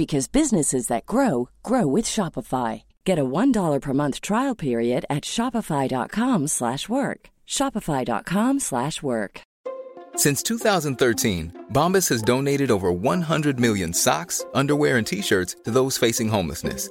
because businesses that grow grow with Shopify. Get a $1 per month trial period at shopify.com/work. shopify.com/work. Since 2013, Bombas has donated over 100 million socks, underwear and t-shirts to those facing homelessness.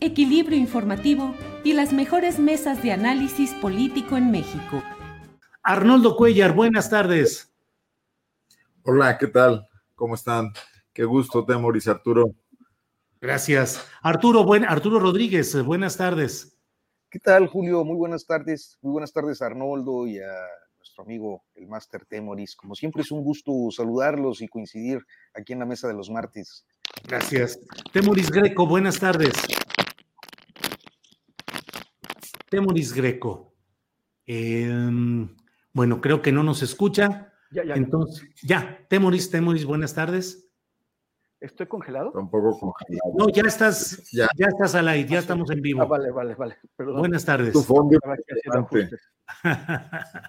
equilibrio informativo y las mejores mesas de análisis político en México. Arnoldo Cuellar, buenas tardes. Hola, ¿qué tal? ¿Cómo están? Qué gusto, Temoris, Arturo. Gracias. Arturo, buen, Arturo Rodríguez, buenas tardes. ¿Qué tal, Julio? Muy buenas tardes. Muy buenas tardes, Arnoldo, y a nuestro amigo, el Máster Temoris. Como siempre, es un gusto saludarlos y coincidir aquí en la mesa de los martes. Gracias. Temoris Greco, buenas tardes. Temoris Greco. Eh, bueno, creo que no nos escucha. Ya, ya. Entonces, ya, Temoris, Temoris, buenas tardes. ¿Estoy congelado? Tampoco congelado. No, ya estás, ya, Ya. estás al aire, ya estamos en vivo. Ah, vale, vale, vale. Perdón. Buenas tardes. Tu fondo.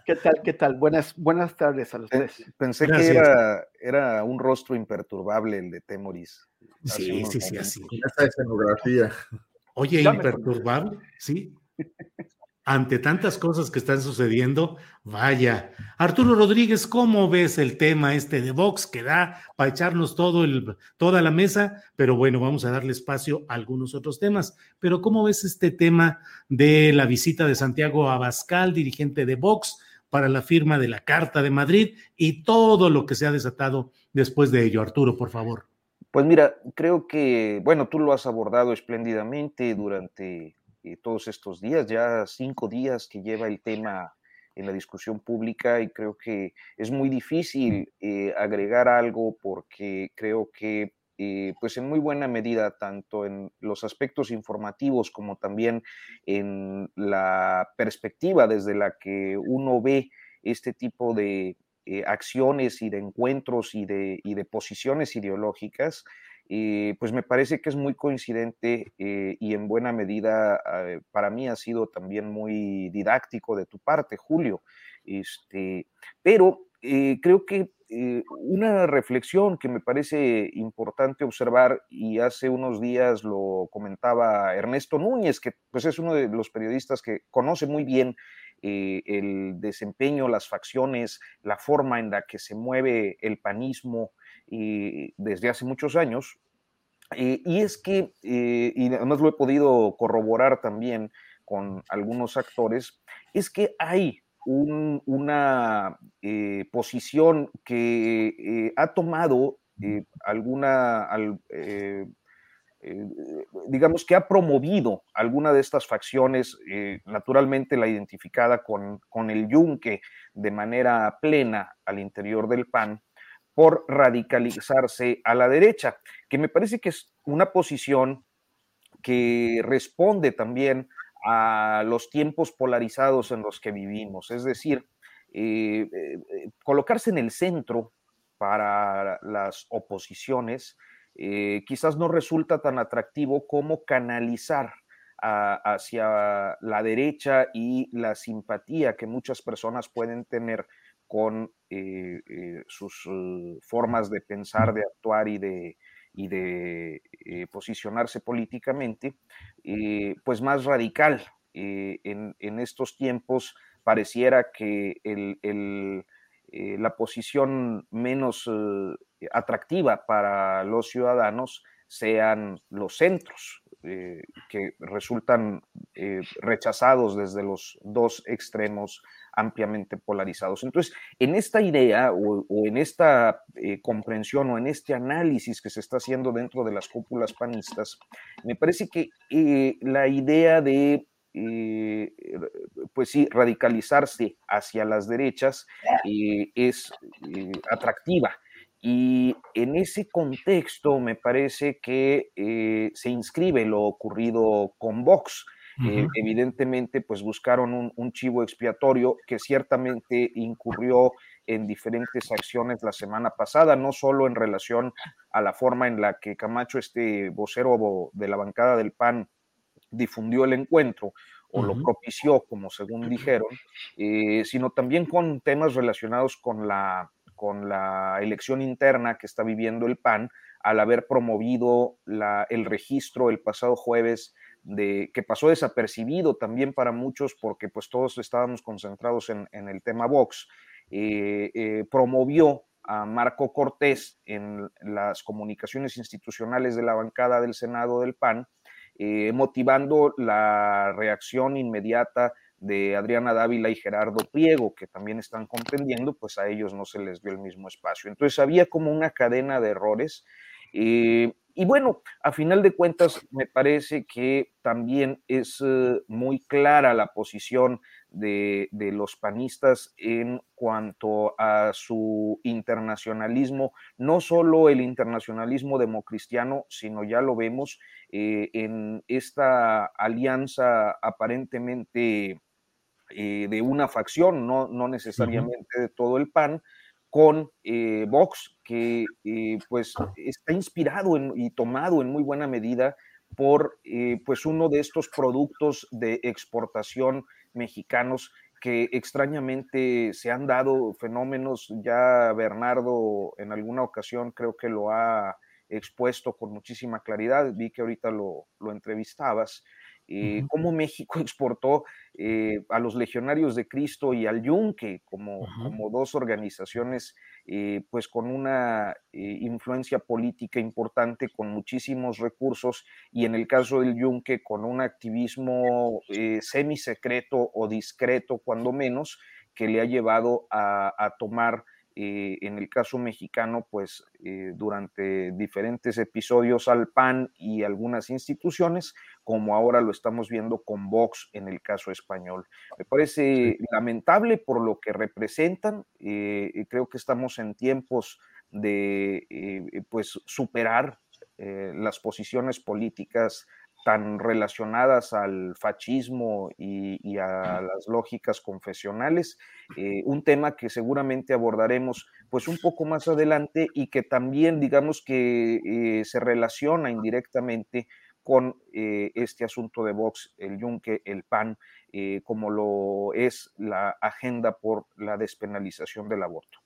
¿Qué tal? ¿Qué tal? Buenas, buenas tardes a los tres. Pensé Gracias. que era, era un rostro imperturbable el de Temoris. Sí, sí, sí, así. Esa escenografía. Oye, imperturbable, sí. Ante tantas cosas que están sucediendo, vaya. Arturo Rodríguez, ¿cómo ves el tema este de Vox que da para echarnos todo el, toda la mesa? Pero bueno, vamos a darle espacio a algunos otros temas. Pero ¿cómo ves este tema de la visita de Santiago Abascal, dirigente de Vox, para la firma de la Carta de Madrid y todo lo que se ha desatado después de ello? Arturo, por favor. Pues mira, creo que, bueno, tú lo has abordado espléndidamente durante eh, todos estos días, ya cinco días que lleva el tema en la discusión pública y creo que es muy difícil eh, agregar algo porque creo que, eh, pues en muy buena medida, tanto en los aspectos informativos como también en la perspectiva desde la que uno ve este tipo de acciones y de encuentros y de, y de posiciones ideológicas, pues me parece que es muy coincidente eh, y en buena medida eh, para mí ha sido también muy didáctico de tu parte, Julio. Este, pero eh, creo que una reflexión que me parece importante observar, y hace unos días lo comentaba Ernesto Núñez, que pues es uno de los periodistas que conoce muy bien eh, el desempeño, las facciones, la forma en la que se mueve el panismo eh, desde hace muchos años. Eh, y es que, y además lo he podido corroborar también con algunos actores, es que hay un- una posición que ha tomado alguna, al- eh, digamos que ha promovido alguna de estas facciones, eh, naturalmente la identificada con, con el yunque de manera plena al interior del PAN, por radicalizarse a la derecha, que me parece que es una posición que responde también a los tiempos polarizados en los que vivimos, es decir, eh, colocarse en el centro para las oposiciones eh, quizás no resulta tan atractivo como canalizar hacia la derecha y la simpatía que muchas personas pueden tener con eh, eh, sus formas de pensar, de actuar y de, posicionarse políticamente, pues más radical. en, estos tiempos pareciera que la posición menos atractiva para los ciudadanos sean los centros, eh, que resultan eh, rechazados desde los dos extremos ampliamente polarizados. Entonces, en esta idea o, en esta eh, comprensión o en este análisis que se está haciendo dentro de las cúpulas panistas, me parece que la idea de pues sí, radicalizarse hacia las derechas es atractiva. Y en ese contexto me parece que eh, se inscribe lo ocurrido con Vox. Eh, evidentemente, pues buscaron un, chivo expiatorio que ciertamente incurrió en diferentes acciones la semana pasada, no solo en relación a la forma en la que Camacho, este vocero de la bancada del PAN, difundió el encuentro o lo propició, como según dijeron, eh, sino también con temas relacionados con la con la elección interna que está viviendo el PAN al haber promovido el registro el pasado jueves de que pasó desapercibido también para muchos porque pues todos estábamos concentrados en, el tema Vox, eh, eh, promovió a Marco Cortés en las comunicaciones institucionales de la bancada del Senado del PAN, eh, motivando la reacción inmediata de Adriana Dávila y Gerardo Priego, que también están contendiendo, pues a ellos no se les dio el mismo espacio. Entonces había como una cadena de errores. Eh, y bueno, a final de cuentas, me parece que también es eh, muy clara la posición de, de, los panistas en cuanto a su internacionalismo, no solo el internacionalismo democristiano, sino ya lo vemos eh, en esta alianza aparentemente eh, de una facción, no, no necesariamente de todo el PAN, con eh, Vox, que eh, pues está inspirado y tomado en muy buena medida por pues uno de estos productos de exportación mexicanos que extrañamente se han dado fenómenos, ya Bernardo en alguna ocasión creo que lo ha expuesto con muchísima claridad, vi que ahorita lo, lo entrevistabas, eh, cómo México exportó eh, a los Legionarios de Cristo y al Yunque como, como dos organizaciones eh, pues con una influencia política importante, con muchísimos recursos y en el caso del Yunque con un activismo semisecreto o discreto cuando menos que le ha llevado a, a tomar eh, en el caso mexicano, pues eh, durante diferentes episodios al PAN y algunas instituciones, como ahora lo estamos viendo con Vox en el caso español. Me parece lamentable por lo que representan. Eh, creo que estamos en tiempos de pues superar las posiciones políticas tan relacionadas al fascismo y, a las lógicas confesionales, eh, un tema que seguramente abordaremos pues un poco más adelante y que también digamos que eh, se relaciona indirectamente con eh, este asunto de Vox, el Yunque, el PAN, como lo es la agenda por la despenalización del aborto.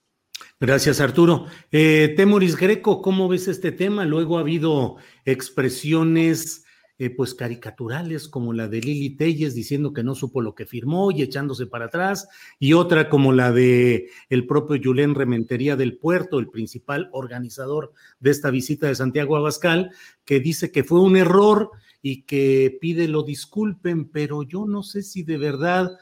Gracias, Arturo. Temoris Greco, ¿cómo ves este tema? Luego ha habido expresiones eh, pues caricaturales como la de Lili Telles diciendo que no supo lo que firmó y echándose para atrás, y otra como la de el propio Julen Rementería del Puerto, el principal organizador de esta visita de Santiago Abascal, que dice que fue un error y que pide lo disculpen, pero yo no sé si de verdad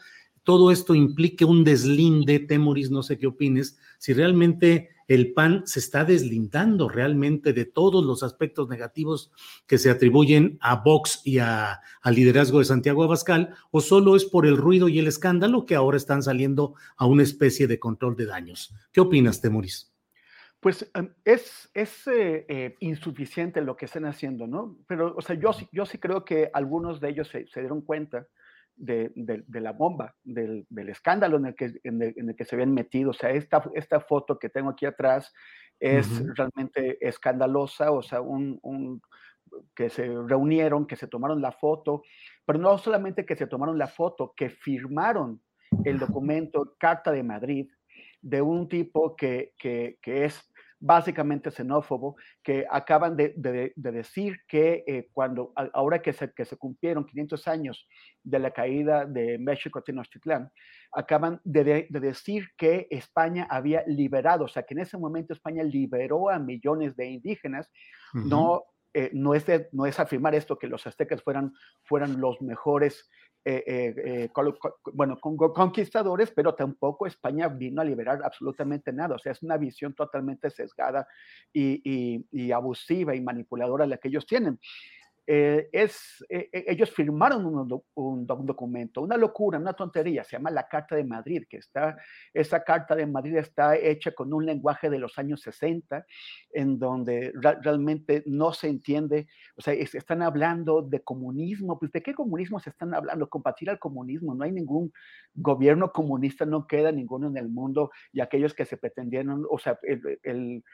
todo esto implique un deslinde, Temoris, no sé qué opines, si realmente el PAN se está deslindando realmente de todos los aspectos negativos que se atribuyen a Vox y al liderazgo de Santiago Abascal, o solo es por el ruido y el escándalo que ahora están saliendo a una especie de control de daños. ¿Qué opinas, Temoris? Pues em, es, es eh, eh, insuficiente lo que están haciendo, ¿no? Pero, o sea, yo, yo sí creo que algunos de ellos se, se dieron cuenta de, la bomba, del, escándalo en el, que, en el, que se habían metido. O sea, esta, esta foto que tengo aquí atrás es realmente escandalosa, o sea, un, que se reunieron, que se tomaron la foto, pero no solamente que se tomaron la foto, que firmaron el documento Carta de Madrid de un tipo que, que, que es básicamente xenófobo, que acaban de, decir que eh, cuando, ahora que se, que se cumplieron 500 años de la caída de México Tenochtitlán, acaban de, decir que España había liberado, o sea, que en ese momento España liberó a millones de indígenas, no, eh, no, es no es afirmar esto que los aztecas fueran, fueran los mejores eh, eh, bueno, conquistadores, pero tampoco España vino a liberar absolutamente nada. O sea, es una visión totalmente sesgada y abusiva y manipuladora la que ellos tienen. Eh, es, eh, eh, ellos firmaron un, documento, una locura, una tontería, se llama la Carta de Madrid, que está, esa Carta de Madrid está hecha con un lenguaje de los años 60, en donde realmente no se entiende, o sea, están hablando de comunismo, pues ¿de qué comunismo se están hablando? Combatir al comunismo, no hay ningún gobierno comunista, no queda ninguno en el mundo, y aquellos que se pretendieron, o sea, el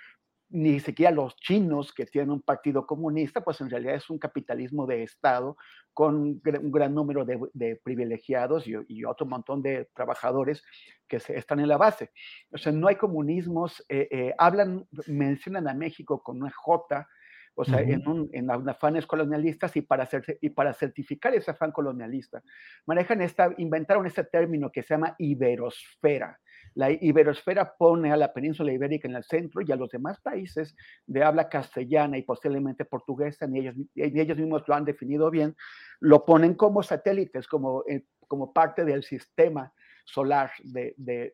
ni siquiera los chinos que tienen un partido comunista, pues en realidad es un capitalismo de Estado con un gran número de, privilegiados y, otro montón de trabajadores que están en la base. O sea, no hay comunismos, eh, eh, hablan, mencionan a México con una J, o sea, en, un, en, afanes colonialistas y para, hacer, y para certificar ese afán colonialista, manejan esta, inventaron este término que se llama iberosfera. La iberosfera pone a la península ibérica en el centro y a los demás países de habla castellana y posiblemente portuguesa, ni ellos, ellos mismos lo han definido bien, lo ponen como satélites, como, eh, como parte del sistema solar de, de,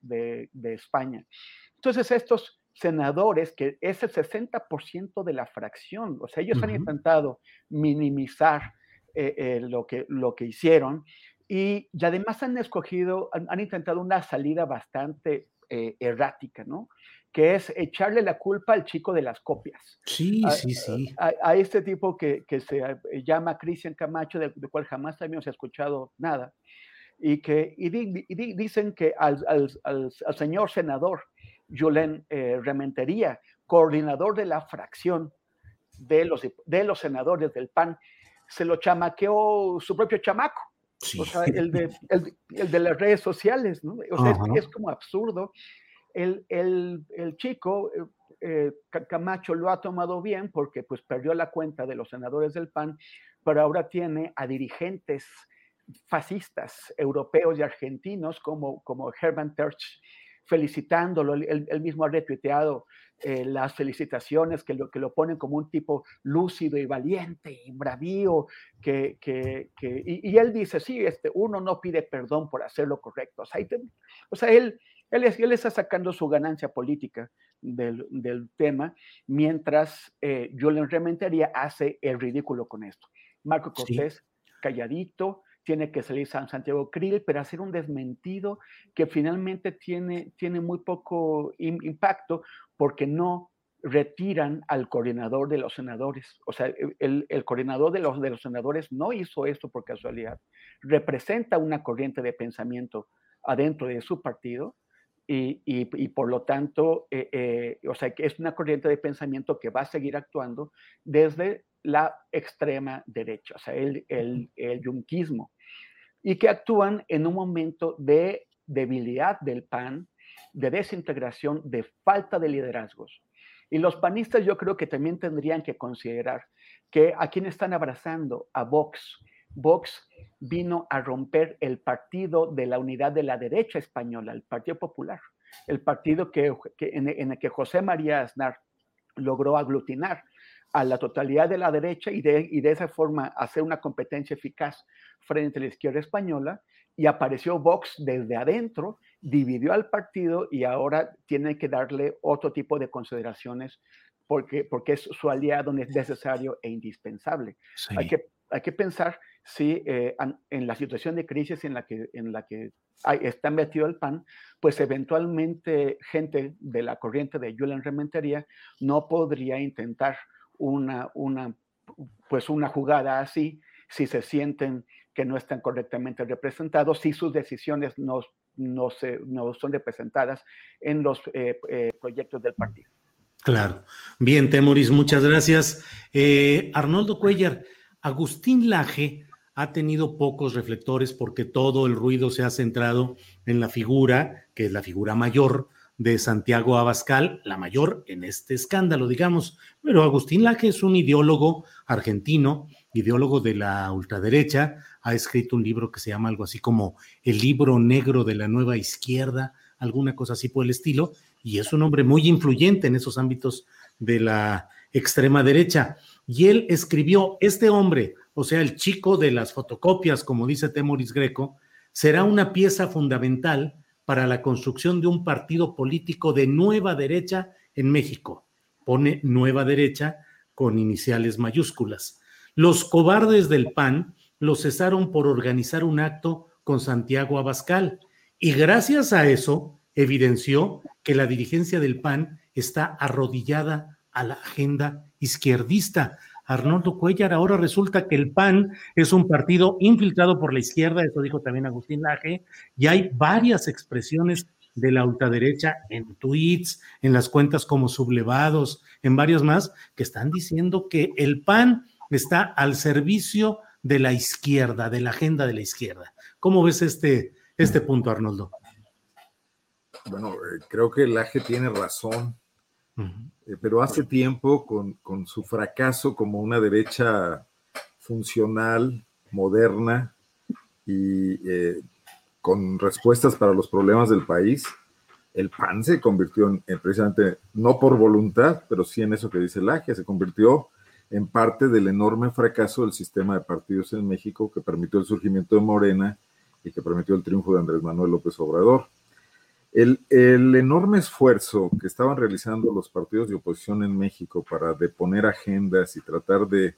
de, España. Entonces, estos senadores, que es el 60% de la fracción, o sea, ellos han intentado minimizar eh, eh, lo, que, lo que hicieron y, además han escogido, han, intentado una salida bastante eh, errática, ¿no? Que es echarle la culpa al chico de las copias. Sí, sí, sí. A, este tipo que, que, se llama Cristian Camacho, de, cual jamás también se ha escuchado nada, y que y dicen que al, al, al, señor senador Julen eh, Rementería, coordinador de la fracción de los, de los senadores del PAN, se lo chamaqueó su propio chamaco o sea, el de, el, el de, las redes sociales, ¿no? O sea, es, como absurdo. El, el, el chico, eh, eh, Camacho, lo ha tomado bien porque pues perdió la cuenta de los senadores del PAN, pero ahora tiene a dirigentes fascistas europeos y argentinos como, como Herman Terch felicitándolo, él, mismo ha retuiteado eh, las felicitaciones que lo, que lo ponen como un tipo lúcido y valiente y bravío, que, que, que y, él dice, sí, este, uno no pide perdón por hacer lo correcto. O sea, o sea él, él, él, está sacando su ganancia política del, del tema, mientras eh, Julian Rementería hace el ridículo con esto. Marco Cortés, calladito, tiene que salir San Santiago Krill, pero hacer un desmentido que finalmente tiene, tiene muy poco impacto porque no retiran al coordinador de los senadores. O sea, el, el, coordinador de los, de los senadores no hizo esto por casualidad. Representa una corriente de pensamiento adentro de su partido y, y, por lo tanto, eh, eh, o sea, es una corriente de pensamiento que va a seguir actuando desde la extrema derecha, o sea, el, el, el yunquismo, y que actúan en un momento de debilidad del PAN, de desintegración, de falta de liderazgos. Y los panistas yo creo que también tendrían que considerar que a quien están abrazando, a Vox, Vox vino a romper el partido de la unidad de la derecha española, el Partido Popular, el partido que, en, en, el que José María Aznar logró aglutinar a la totalidad de la derecha y de, y de esa forma hacer una competencia eficaz frente a la izquierda española. Y apareció Vox desde adentro, dividió al partido y ahora tiene que darle otro tipo de consideraciones porque, porque es su aliado necesario e indispensable. Hay, que, hay que pensar si eh, en la situación de crisis en la que, en la que está metido el PAN, pues eventualmente gente de la corriente de Julian Rementería no podría intentar una, una, pues una jugada así si se sienten que no están correctamente representados, si sus decisiones no, no, se, no son representadas en los eh, eh, proyectos del partido. Claro. Bien, Temoris, muchas gracias. Eh, Arnoldo Cuellar, Agustín Laje ha tenido pocos reflectores porque todo el ruido se ha centrado en la figura, que es la figura mayor de Santiago Abascal, la mayor en este escándalo, digamos. Pero Agustín Laje es un ideólogo argentino, ideólogo de la ultraderecha, ha escrito un libro que se llama algo así como El libro negro de la nueva izquierda, alguna cosa así por el estilo, y es un hombre muy influyente en esos ámbitos de la extrema derecha. Y él escribió, este hombre, o sea, el chico de las fotocopias, como dice Temoris Greco, será una pieza fundamental para la construcción de un partido político de nueva derecha en México. Pone nueva derecha con iniciales mayúsculas. Los cobardes del PAN lo cesaron por organizar un acto con Santiago Abascal y gracias a eso evidenció que la dirigencia del PAN está arrodillada a la agenda izquierdista. Arnoldo Cuellar, ahora resulta que el PAN es un partido infiltrado por la izquierda, eso dijo también Agustín Laje, y hay varias expresiones de la ultraderecha en tweets, en las cuentas como sublevados, en varios más, que están diciendo que el PAN está al servicio de la izquierda, de la agenda de la izquierda. ¿Cómo ves este, este punto, Arnoldo? Bueno, eh, creo que Laje tiene razón, eh, pero hace tiempo con, su fracaso como una derecha funcional, moderna y eh, con respuestas para los problemas del país, el PAN se convirtió en, precisamente, no por voluntad, pero sí en eso que dice Laje, se convirtió en parte del enorme fracaso del sistema de partidos en México que permitió el surgimiento de Morena y que permitió el triunfo de Andrés Manuel López Obrador. El, enorme esfuerzo que estaban realizando los partidos de oposición en México para deponer agendas y tratar de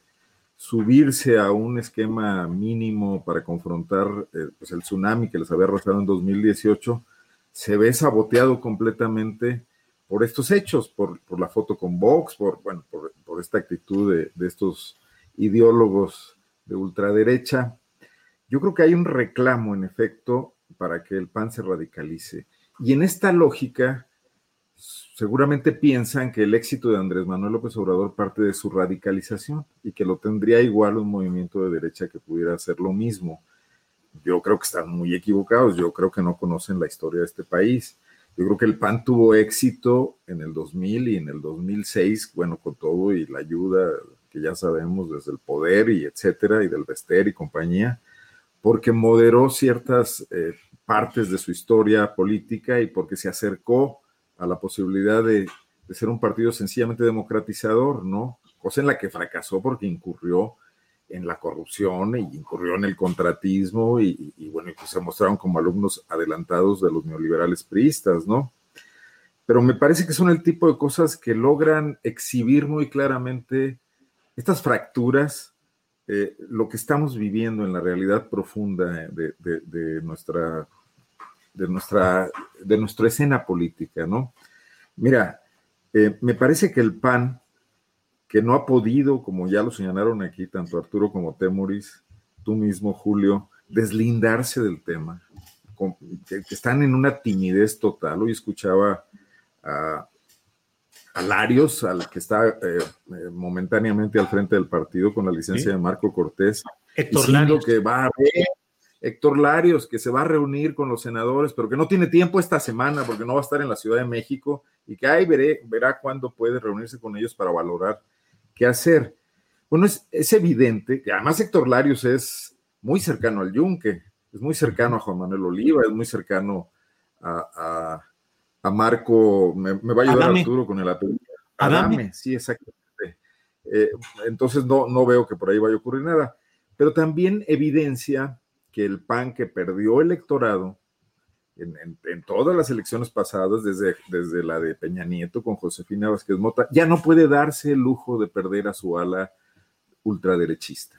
subirse a un esquema mínimo para confrontar eh, pues, el tsunami que les había arrastrado en 2018, se ve saboteado completamente por estos hechos, por, la foto con Vox, por, bueno, por, esta actitud de, de, estos ideólogos de ultraderecha. Yo creo que hay un reclamo, en efecto, para que el PAN se radicalice. Y en esta lógica, seguramente piensan que el éxito de Andrés Manuel López Obrador parte de su radicalización y que lo tendría igual un movimiento de derecha que pudiera hacer lo mismo. Yo creo que están muy equivocados, yo creo que no conocen la historia de este país. Yo creo que el PAN tuvo éxito en el 2000 y en el 2006, bueno, con todo y la ayuda que ya sabemos desde el poder y etcétera, y del Vester y compañía, porque moderó ciertas eh, partes de su historia política y porque se acercó a la posibilidad de, ser un partido sencillamente democratizador, ¿no? Cosa en la que fracasó porque incurrió en la corrupción y incurrió en el contratismo y, bueno, y pues se mostraron como alumnos adelantados de los neoliberales priistas, ¿no? Pero me parece que son el tipo de cosas que logran exhibir muy claramente estas fracturas, eh, lo que estamos viviendo en la realidad profunda de, nuestra, de, nuestra, de nuestra escena política, ¿no? Mira, eh, me parece que el PAN que no ha podido, como ya lo señalaron aquí, tanto Arturo como Temoris, tú mismo, Julio, deslindarse del tema, que, están en una timidez total. Hoy escuchaba a, Larios, al que está eh, eh, momentáneamente al frente del partido con la licencia de Marco Cortés, Héctor Larios. que va a Héctor Larios, que se va a reunir con los senadores, pero que no tiene tiempo esta semana porque no va a estar en la Ciudad de México y que ahí veré, verá cuándo puede reunirse con ellos para valorar qué hacer. Bueno, es, evidente que además Héctor Larios es muy cercano al Yunque, es muy cercano a Juan Manuel Oliva, es muy cercano a, Marco, me, va a ayudar Arturo con el apellido. Adame. sí, exactamente. Eh, entonces no, no veo que por ahí vaya a ocurrir nada, pero también evidencia que el PAN que perdió electorado en, todas las elecciones pasadas, desde, desde la de Peña Nieto con Josefina Vázquez Mota, ya no puede darse el lujo de perder a su ala ultraderechista,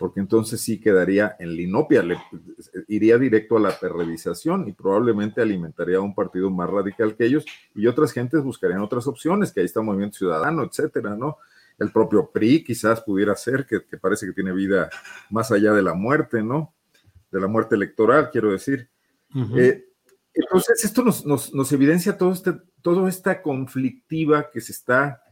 porque entonces sí quedaría en linopia, le, iría directo a la perrevisación y probablemente alimentaría un partido más radical que ellos y otras gentes buscarían otras opciones, que ahí está Movimiento Ciudadano, etcétera, ¿no? El propio PRI quizás pudiera ser, que, parece que tiene vida más allá de la muerte, ¿no? De la muerte electoral, quiero decir. Entonces, esto nos, evidencia todo este, toda esta conflictiva que se está,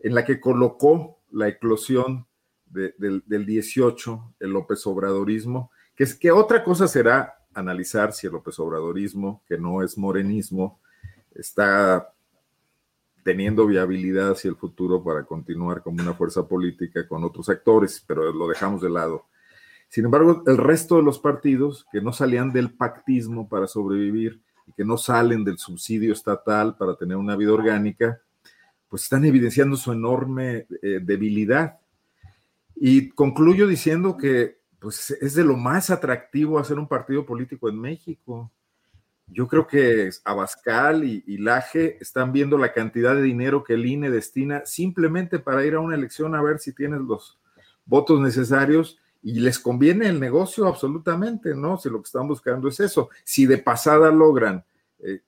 en la que colocó la eclosión del, 18, el López Obradorismo, que es que otra cosa será analizar si el López Obradorismo, que no es morenismo, está teniendo viabilidad hacia el futuro para continuar como una fuerza política con otros actores, pero lo dejamos de lado. Sin embargo, el resto de los partidos que no salían del pactismo para sobrevivir y que no salen del subsidio estatal para tener una vida orgánica, pues están evidenciando su enorme eh, debilidad. Y concluyo diciendo que pues, es de lo más atractivo hacer un partido político en México. Yo creo que Abascal y, Laje están viendo la cantidad de dinero que el INE destina simplemente para ir a una elección a ver si tienes los votos necesarios y les conviene el negocio absolutamente, ¿no? Si lo que están buscando es eso. Si de pasada logran eh,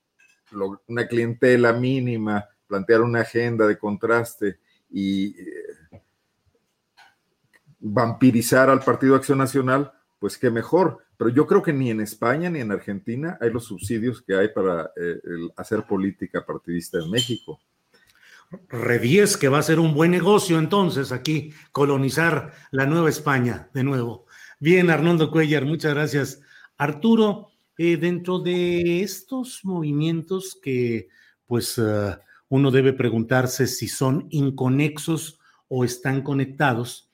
una clientela mínima, plantear una agenda de contraste y eh, vampirizar al Partido Acción Nacional, pues qué mejor. Pero yo creo que ni en España ni en Argentina hay los subsidios que hay para eh, hacer política partidista en México. Revies que va a ser un buen negocio entonces aquí, colonizar la Nueva España de nuevo. Bien, Arnoldo Cuellar, muchas gracias. Arturo, eh, dentro de estos movimientos que pues uh, uno debe preguntarse si son inconexos o están conectados,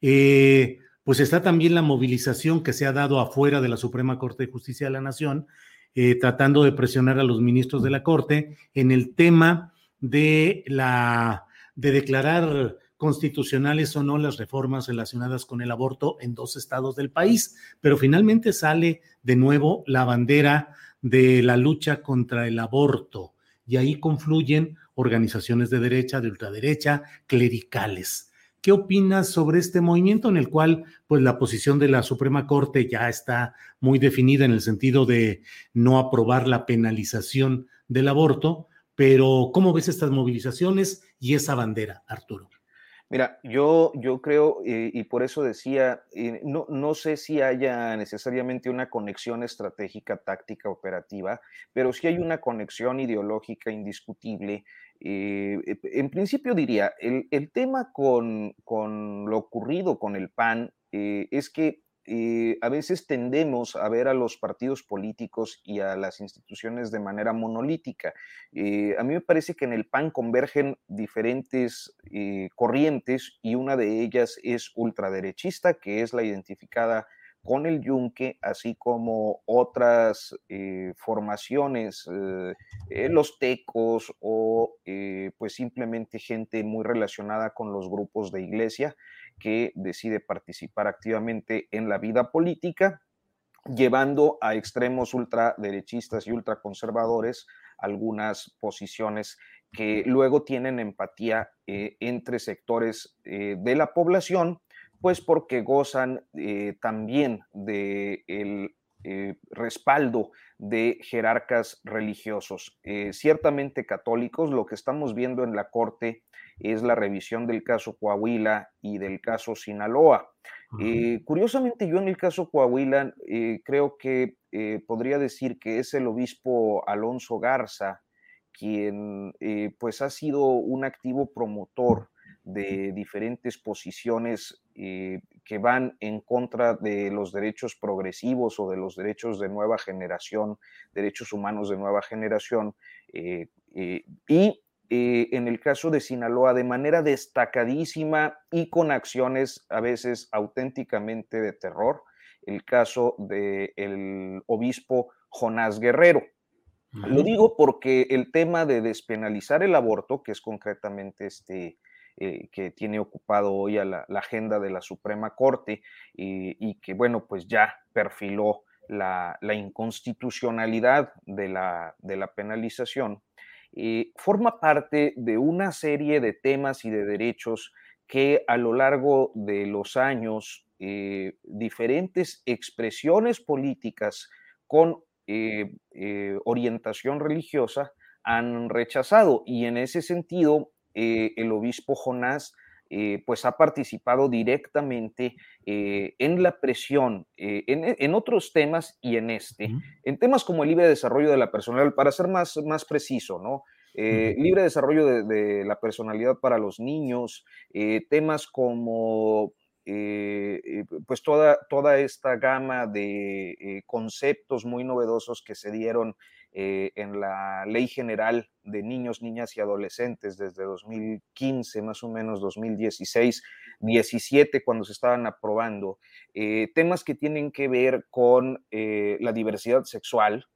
eh, pues está también la movilización que se ha dado afuera de la Suprema Corte de Justicia de la Nación, eh, tratando de presionar a los ministros de la Corte en el tema de la de declarar constitucionales o no las reformas relacionadas con el aborto en dos estados del país, pero finalmente sale de nuevo la bandera de la lucha contra el aborto y ahí confluyen organizaciones de derecha, de ultraderecha, clericales. ¿Qué opinas sobre este movimiento en el cual pues la posición de la Suprema Corte ya está muy definida en el sentido de no aprobar la penalización del aborto, pero ¿cómo ves estas movilizaciones y esa bandera, Arturo? Mira, yo, yo creo, y por eso decía, eh, no, no sé si haya necesariamente una conexión estratégica, táctica, operativa, pero sí hay una conexión ideológica indiscutible. Eh, en principio diría, el, el tema con, con, lo ocurrido con el PAN es que eh, a veces tendemos a ver a los partidos políticos y a las instituciones de manera monolítica. Eh, a mí me parece que en el PAN convergen diferentes eh, corrientes y una de ellas es ultraderechista, que es la identificada con el yunque, así como otras formaciones, los tecos o pues simplemente gente muy relacionada con los grupos de iglesia que decide participar activamente en la vida política, llevando a extremos ultraderechistas y ultraconservadores algunas posiciones que luego tienen empatía eh, entre sectores eh, de la población, pues porque gozan eh, también del el respaldo de jerarcas religiosos, ciertamente católicos. Lo que estamos viendo en la Corte es la revisión del caso Coahuila y del caso Sinaloa. Eh, curiosamente, yo en el caso Coahuila eh, creo que eh, podría decir que es el obispo Alonso Garza quien pues ha sido un activo promotor de diferentes posiciones que van en contra de los derechos progresivos o de los derechos de nueva generación, derechos humanos de nueva generación, y eh, en el caso de Sinaloa de manera destacadísima y con acciones a veces auténticamente de terror, el caso del obispo Jonás Guerrero. Lo digo porque el tema de despenalizar el aborto, que es concretamente este, eh, que tiene ocupado hoy a la, agenda de la Suprema Corte y que, bueno, pues ya perfiló la, inconstitucionalidad de la, penalización, eh, forma parte de una serie de temas y de derechos que a lo largo de los años eh, diferentes expresiones políticas con eh, orientación religiosa han rechazado. Y en ese sentido, el obispo Jonás eh, pues ha participado directamente eh, en la presión, eh, en, otros temas y en este, en temas como el libre desarrollo de la personalidad, para ser más, más preciso, ¿no? Libre desarrollo de, la personalidad para los niños, temas como pues toda, toda esta gama de conceptos muy novedosos que se dieron eh, en la Ley General de Niños, Niñas y Adolescentes desde 2015, más o menos 2016, 17, cuando se estaban aprobando, eh, temas que tienen que ver con eh, la diversidad sexual,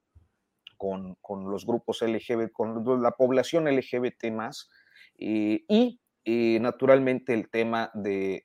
con, con, los grupos LGBT, con la población LGBT más, y y naturalmente el tema del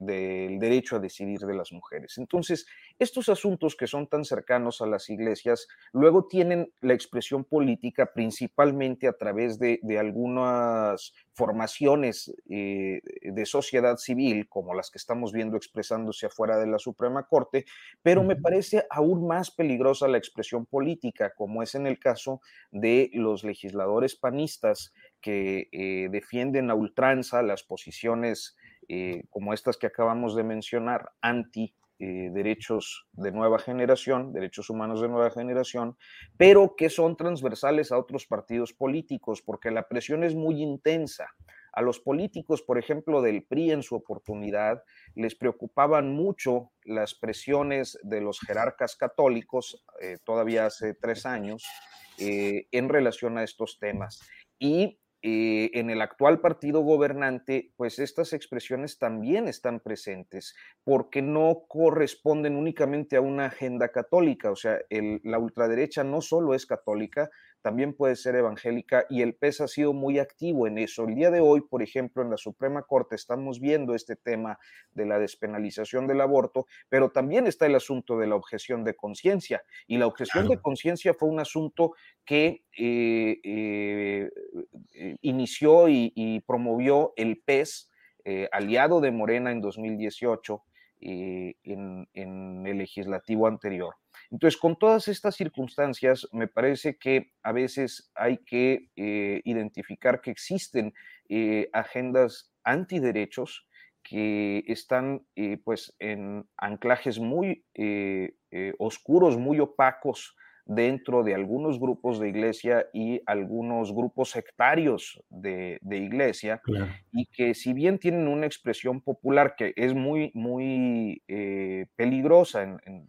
derecho a decidir de las mujeres. Entonces, estos asuntos que son tan cercanos a las iglesias, luego tienen la expresión política principalmente a través de, algunas formaciones eh, de sociedad civil, como las que estamos viendo expresándose afuera de la Suprema Corte, pero me parece aún más peligrosa la expresión política, como es en el caso de los legisladores panistas que eh, defienden a ultranza las posiciones eh, como estas que acabamos de mencionar, anti eh, derechos de nueva generación, derechos humanos de nueva generación, pero que son transversales a otros partidos políticos, porque la presión es muy intensa. A los políticos, por ejemplo, del PRI en su oportunidad, les preocupaban mucho las presiones de los jerarcas católicos, todavía hace tres años, en relación a estos temas. Y eh, en el actual partido gobernante, pues estas expresiones también están presentes, porque no corresponden únicamente a una agenda católica, o sea, la ultraderecha no solo es católica, también puede ser evangélica y el PES ha sido muy activo en eso. El día de hoy, por ejemplo, en la Suprema Corte estamos viendo este tema de la despenalización del aborto, pero también está el asunto de la objeción de conciencia y la objeción de conciencia fue un asunto que eh, eh, inició y, promovió el PES, eh, aliado de Morena en 2018 en el legislativo anterior. Entonces, con todas estas circunstancias, me parece que a veces hay que eh, identificar que existen eh, agendas antiderechos que están eh, pues en anclajes muy oscuros, muy opacos dentro de algunos grupos de iglesia y algunos grupos sectarios de, iglesia, y que si bien tienen una expresión popular que es muy, muy eh, peligrosa en,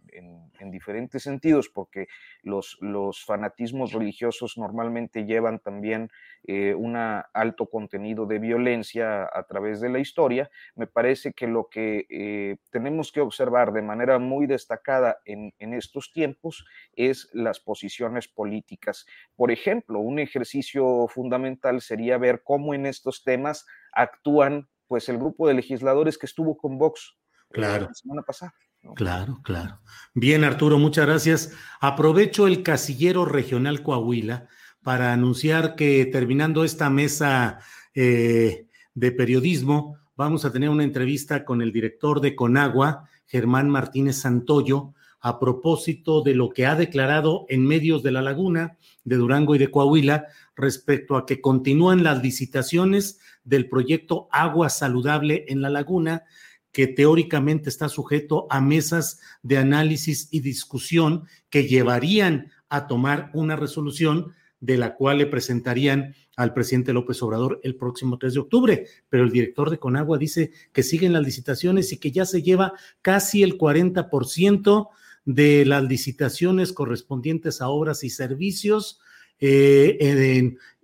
diferentes sentidos, porque los, los fanatismos religiosos normalmente llevan también eh, un alto contenido de violencia a través de la historia, me parece que lo que eh, tenemos que observar de manera muy destacada en, en estos tiempos es la las posiciones políticas. Por ejemplo, un ejercicio fundamental sería ver cómo en estos temas actúan pues el grupo de legisladores que estuvo con Vox eh, claro. la semana pasada. Claro, claro. Bien, Arturo, muchas gracias. Aprovecho el casillero regional Coahuila para anunciar que terminando esta mesa eh, de periodismo, vamos a tener una entrevista con el director de Conagua, Germán Martínez Santoyo, a propósito de lo que ha declarado en medios de la laguna, de Durango y de Coahuila, respecto a que continúan las licitaciones del proyecto Agua Saludable en la laguna, que teóricamente está sujeto a mesas de análisis y discusión que llevarían a tomar una resolución de la cual le presentarían al presidente López Obrador el próximo 3 de octubre. Pero el director de Conagua dice que siguen las licitaciones y que ya se lleva casi el 40% de las licitaciones correspondientes a obras y servicios eh,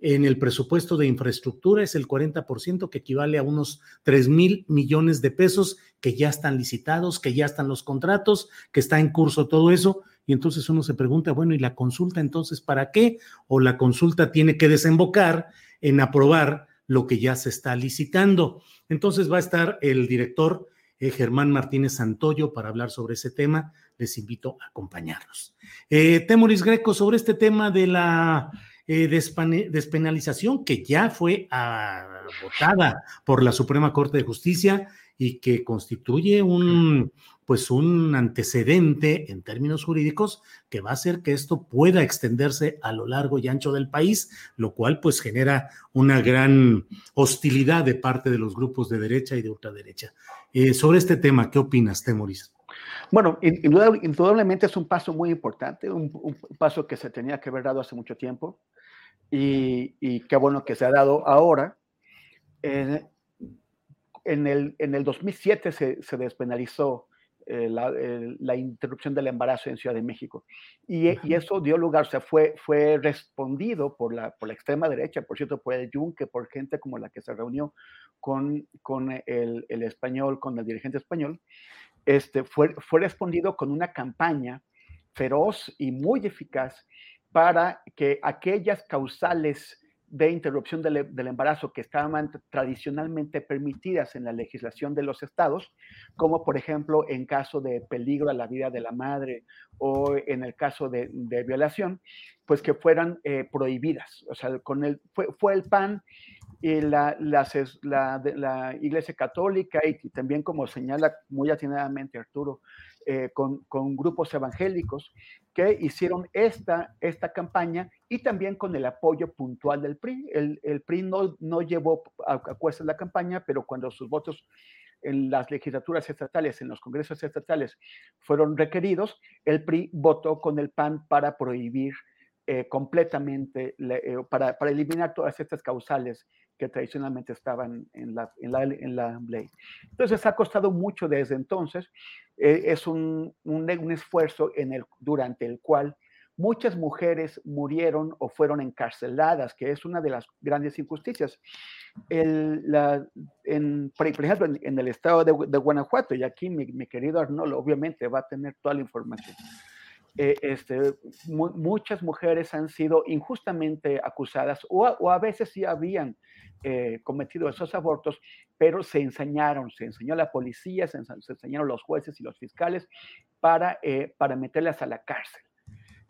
en, el presupuesto de infraestructura es el 40%, que equivale a unos 3 mil millones de pesos que ya están licitados, que ya están los contratos, que está en curso todo eso. Y entonces uno se pregunta, bueno, ¿y la consulta entonces para qué? O la consulta tiene que desembocar en aprobar lo que ya se está licitando. Entonces va a estar el director eh, Germán Martínez Santoyo para hablar sobre ese tema les invito a acompañarnos. Eh, Temoris Greco, sobre este tema de la eh, despenalización que ya fue votada por la Suprema Corte de Justicia y que constituye un, pues un antecedente en términos jurídicos que va a hacer que esto pueda extenderse a lo largo y ancho del país, lo cual pues genera una gran hostilidad de parte de los grupos de derecha y de ultraderecha. Eh, sobre este tema, ¿qué opinas, Temoris? Bueno, indudablemente es un paso muy importante, un, paso que se tenía que haber dado hace mucho tiempo y, qué bueno que se ha dado ahora. en, el, en el 2007 se, se despenalizó eh, la, interrupción del embarazo en Ciudad de México. Y, eso dio lugar, o sea, fue, fue respondido por la, por la extrema derecha, por cierto, por el Yunque, por gente como la que se reunió con, con el, el español, con el dirigente español, este, fue, fue respondido con una campaña feroz y muy eficaz para que aquellas causales de interrupción del, embarazo que estaban tradicionalmente permitidas en la legislación de los estados, como por ejemplo en caso de peligro a la vida de la madre o en el caso de, violación, pues que fueran eh, prohibidas. O sea, con el, fue, fue el PAN y la, la, la, Iglesia Católica y, también como señala muy atinadamente Arturo, eh, con, con, grupos evangélicos que hicieron esta, esta campaña y también con el apoyo puntual del PRI. El, el PRI no, no llevó a, a cuesta la campaña, pero cuando sus votos en las legislaturas estatales, en los congresos estatales, fueron requeridos, el PRI votó con el PAN para prohibir eh, completamente, eh, para, para, eliminar todas estas causales que tradicionalmente estaban en la, en la, en la ley. Entonces ha costado mucho desde entonces, eh, es un, un, un, esfuerzo en el, durante el cual muchas mujeres murieron o fueron encarceladas, que es una de las grandes injusticias. El, la, en, por ejemplo, en, el estado de, de, Guanajuato, y aquí mi, mi querido Arnold obviamente va a tener toda la información. Eh, este, muchas mujeres han sido injustamente acusadas o, a veces sí habían eh, cometido esos abortos, pero se enseñaron, se enseñó a la policía, se, enseñaron los jueces y los fiscales para, eh, para meterlas a la cárcel.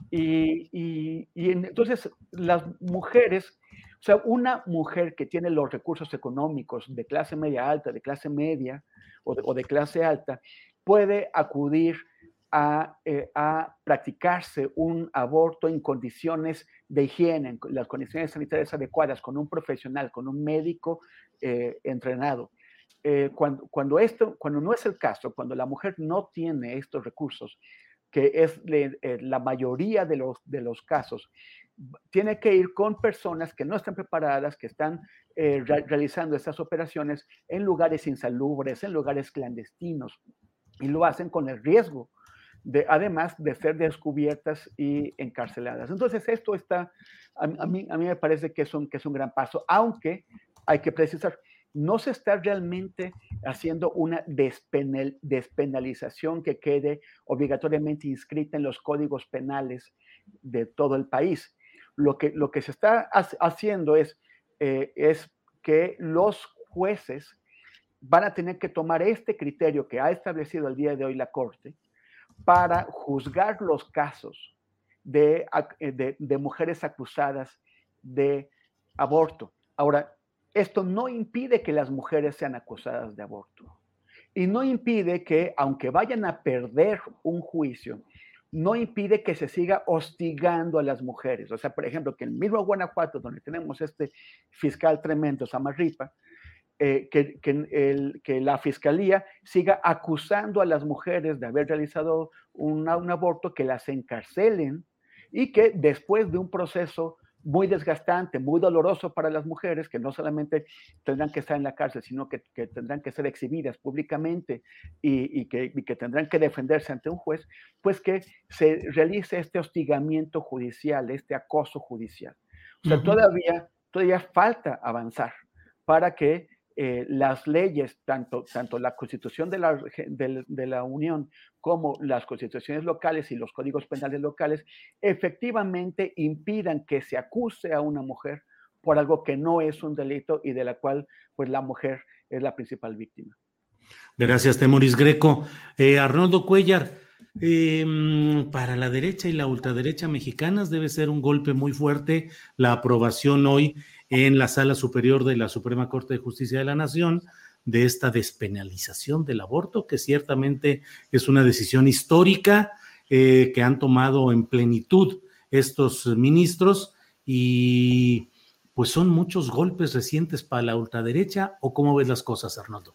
Y, entonces las mujeres, o sea, una mujer que tiene los recursos económicos de clase media alta, de clase media o de clase alta, puede acudir a, eh, a, practicarse un aborto en condiciones de higiene, en las condiciones sanitarias adecuadas, con un profesional, con un médico eh, entrenado. Eh, cuando, cuando, esto, cuando no es el caso, cuando la mujer no tiene estos recursos, que es la mayoría de los, de los casos, tiene que ir con personas que no están preparadas, que están re realizando estas operaciones en lugares insalubres, en lugares clandestinos, y lo hacen con el riesgo además de ser descubiertas y encarceladas. Entonces, esto está, a, mí, a mí me parece que es, un, que un gran paso, aunque hay que precisar, no se está realmente haciendo una despenal, despenalización que quede obligatoriamente inscrita en los códigos penales de todo el país. Lo que, lo que se está haciendo es, eh, es que los jueces van a tener que tomar este criterio que ha establecido el día de hoy la Corte, para juzgar los casos de, de, mujeres acusadas de aborto. Ahora, esto no impide que las mujeres sean acusadas de aborto. Y no impide que, aunque vayan a perder un juicio, no impide que se siga hostigando a las mujeres. O sea, por ejemplo, que en mismo Guanajuato, donde tenemos este fiscal tremendo, Samarripa, eh, que, el, que, la fiscalía siga acusando a las mujeres de haber realizado un aborto, que las encarcelen y que después de un proceso muy desgastante, muy doloroso para las mujeres, que no solamente tendrán que estar en la cárcel, sino que, que tendrán que ser exhibidas públicamente y, y, que, y, que, tendrán que defenderse ante un juez, pues que se realice este hostigamiento judicial, este acoso judicial. O sea, uh -huh. todavía, todavía falta avanzar para que eh, las leyes, tanto, tanto la constitución de la, de, la Unión como las constituciones locales y los códigos penales locales, efectivamente impidan que se acuse a una mujer por algo que no es un delito y de la cual pues la mujer es la principal víctima. Gracias, Temoris Greco. Eh, Arnoldo Cuellar, eh, para la derecha y la ultraderecha mexicanas debe ser un golpe muy fuerte la aprobación hoy en la Sala Superior de la Suprema Corte de Justicia de la Nación de esta despenalización del aborto, que ciertamente es una decisión histórica eh, que han tomado en plenitud estos ministros y pues son muchos golpes recientes para la ultraderecha o cómo ves las cosas, Arnoldo?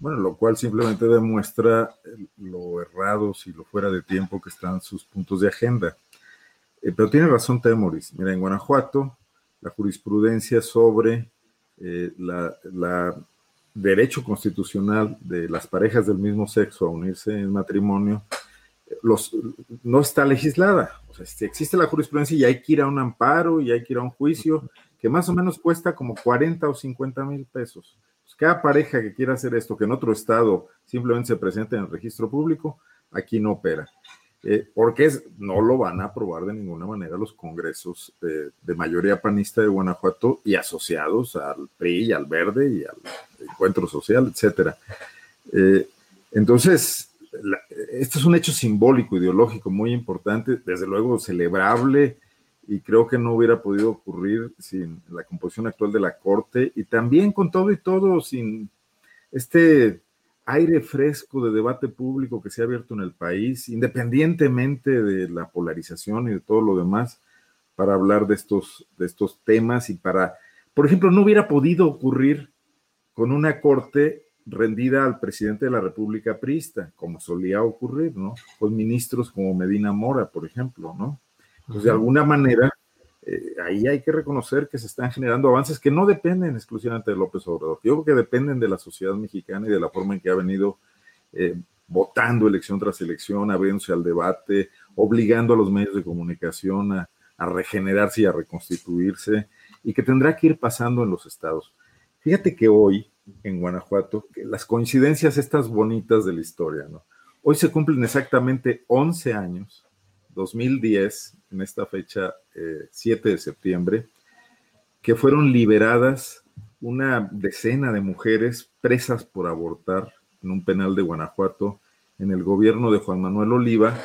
Bueno, lo cual simplemente demuestra lo errados y lo fuera de tiempo que están sus puntos de agenda. Eh, pero tiene razón Temoris. Mira, en Guanajuato, la jurisprudencia sobre eh, la, la derecho constitucional de las parejas del mismo sexo a unirse en matrimonio los, no está legislada. O sea, si existe la jurisprudencia y hay que ir a un amparo y hay que ir a un juicio que más o menos cuesta como 40 o 50 mil pesos. Cada pareja que quiera hacer esto, que en otro estado simplemente se presente en el registro público, aquí no opera. Eh, porque no lo van a aprobar de ninguna manera los congresos de, mayoría panista de Guanajuato y asociados al PRI y al Verde y al Encuentro Social, etcétera. Eh, entonces, este es un hecho simbólico, ideológico muy importante, desde luego celebrable, y creo que no hubiera podido ocurrir sin la composición actual de la Corte y también con todo y todo sin este aire fresco de debate público que se ha abierto en el país, independientemente de la polarización y de todo lo demás, para hablar de estos, de estos temas y para, por ejemplo, no hubiera podido ocurrir con una Corte rendida al presidente de la República Prista, como solía ocurrir, ¿no? Con ministros como Medina Mora, por ejemplo, ¿no? Entonces, de alguna manera, eh, ahí hay que reconocer que se están generando avances que no dependen exclusivamente de López Obrador, yo creo que dependen de la sociedad mexicana y de la forma en que ha venido eh, votando elección tras elección, abriéndose al debate, obligando a los medios de comunicación a, a regenerarse y a reconstituirse, y que tendrá que ir pasando en los estados. Fíjate que hoy, en Guanajuato, que las coincidencias estas bonitas de la historia, ¿no? Hoy se cumplen exactamente 11 años, 2010, en esta fecha 7 eh, de septiembre, que fueron liberadas una decena de mujeres presas por abortar en un penal de Guanajuato en el gobierno de Juan Manuel Oliva,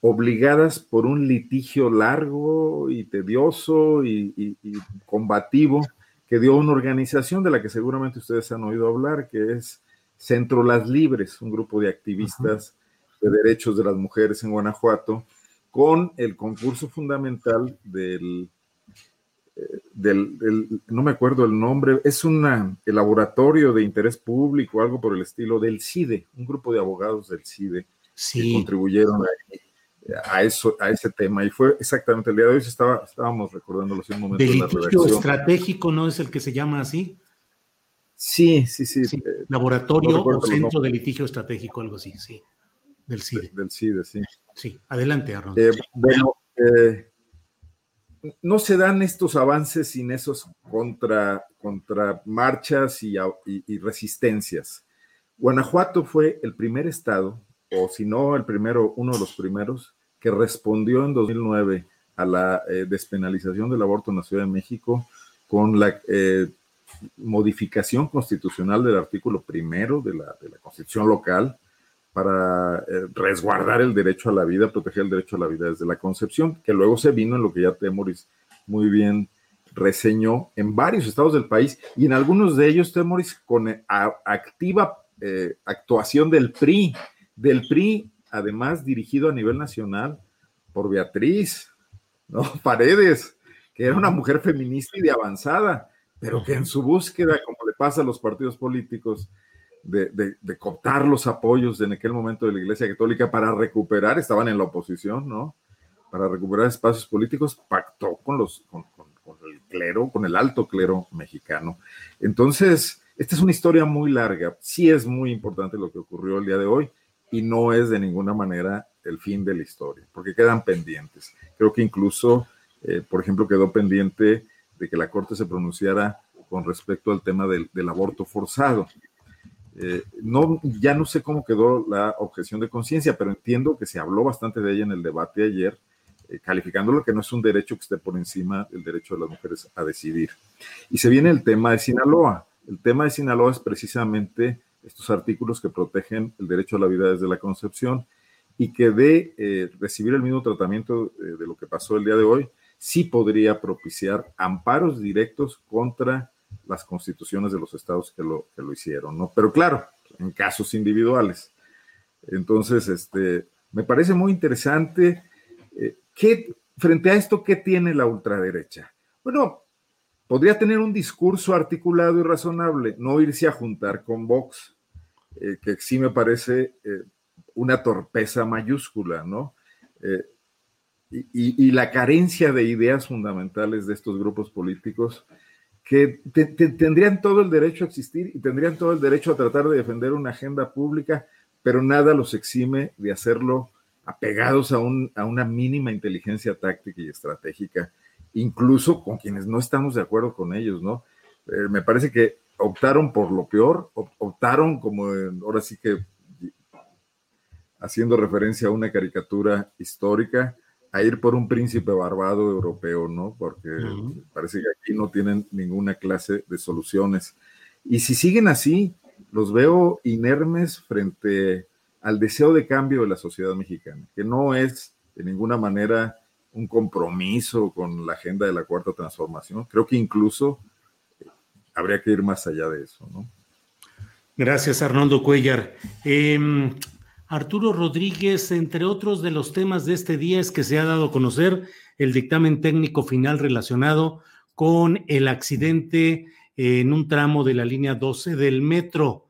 obligadas por un litigio largo y tedioso y combativo que dio una organización de la que seguramente ustedes han oído hablar, que es Centro Las Libres, un grupo de activistas de derechos de las mujeres en Guanajuato, con el concurso fundamental del, eh, del, no me acuerdo el nombre, es una, el laboratorio de interés público, algo por el estilo del CIDE, un grupo de abogados del CIDE que contribuyeron a, a, eso, a ese tema. Y fue exactamente el día de hoy, estaba, estábamos recordándolo en un momento. ¿De litigio estratégico no es el que se llama así? Sí, sí, sí. Eh, laboratorio o Centro de Litigio Estratégico, algo así, sí. Del CIDE. Del CIDE, sí. Sí, adelante. Eh, bueno, eh, no se dan estos avances sin esos contra, contra marchas y, resistencias. Guanajuato fue el primer estado, o si no el primero, uno de los primeros, que respondió en 2009 a la eh, despenalización del aborto en la Ciudad de México con la eh, modificación constitucional del artículo primero de la, Constitución local para eh, resguardar el derecho a la vida, proteger el derecho a la vida desde la concepción, que luego se vino en lo que ya Temoris muy bien reseñó en varios estados del país y en algunos de ellos Temoris con activa actuación del PRI, del PRI además dirigido a nivel nacional por Beatriz, ¿no? Paredes, que era una mujer feminista y de avanzada, pero que en su búsqueda, como le pasa a los partidos políticos, de, de, los apoyos en aquel momento de la Iglesia Católica para recuperar, estaban en la oposición, ¿no? Para recuperar espacios políticos, pactó con los, con, el clero, con el alto clero mexicano. Entonces, esta es una historia muy larga. Sí es muy importante lo que ocurrió el día de hoy y no es de ninguna manera el fin de la historia, porque quedan pendientes. Creo que incluso eh, por ejemplo, quedó pendiente de que la Corte se pronunciara con respecto al tema del, aborto forzado. Eh, no, ya no sé cómo quedó la objeción de conciencia, pero entiendo que se habló bastante de ella en el debate ayer, eh, calificándolo que no es un derecho que esté por encima del derecho de las mujeres a decidir. Y se viene el tema de Sinaloa. El tema de Sinaloa es precisamente estos artículos que protegen el derecho a la vida desde la concepción y que de eh, recibir el mismo tratamiento de lo que pasó el día de hoy, sí podría propiciar amparos directos contra las constituciones de los estados que lo, que lo hicieron, ¿no? Pero claro, en casos individuales. Entonces, este, me parece muy interesante. Eh, ¿qué, frente a esto, ¿qué tiene la ultraderecha? Bueno, podría tener un discurso articulado y razonable, no irse a juntar con Vox, eh, que sí me parece eh, una torpeza mayúscula, ¿no? y, la carencia de ideas fundamentales de estos grupos políticos que tendrían todo el derecho a existir y tendrían todo el derecho a tratar de defender una agenda pública, pero nada los exime de hacerlo apegados a, a una mínima inteligencia táctica y estratégica, incluso con quienes no estamos de acuerdo con ellos, ¿no? Eh, me parece que optaron por lo peor, optaron como ahora sí que haciendo referencia a una caricatura histórica, a ir por un príncipe barbado europeo, ¿no? Porque parece que aquí no tienen ninguna clase de soluciones. Y si siguen así, los veo inermes frente al deseo de cambio de la sociedad mexicana, que no es de ninguna manera un compromiso con la agenda de la cuarta transformación. Creo que incluso eh, habría que ir más allá de eso, ¿no? Gracias, Arnoldo Cuellar. Em, Arturo Rodríguez, entre otros de los temas de este día es que se ha dado a conocer el dictamen técnico final relacionado con el accidente en un tramo de la línea 12 del metro.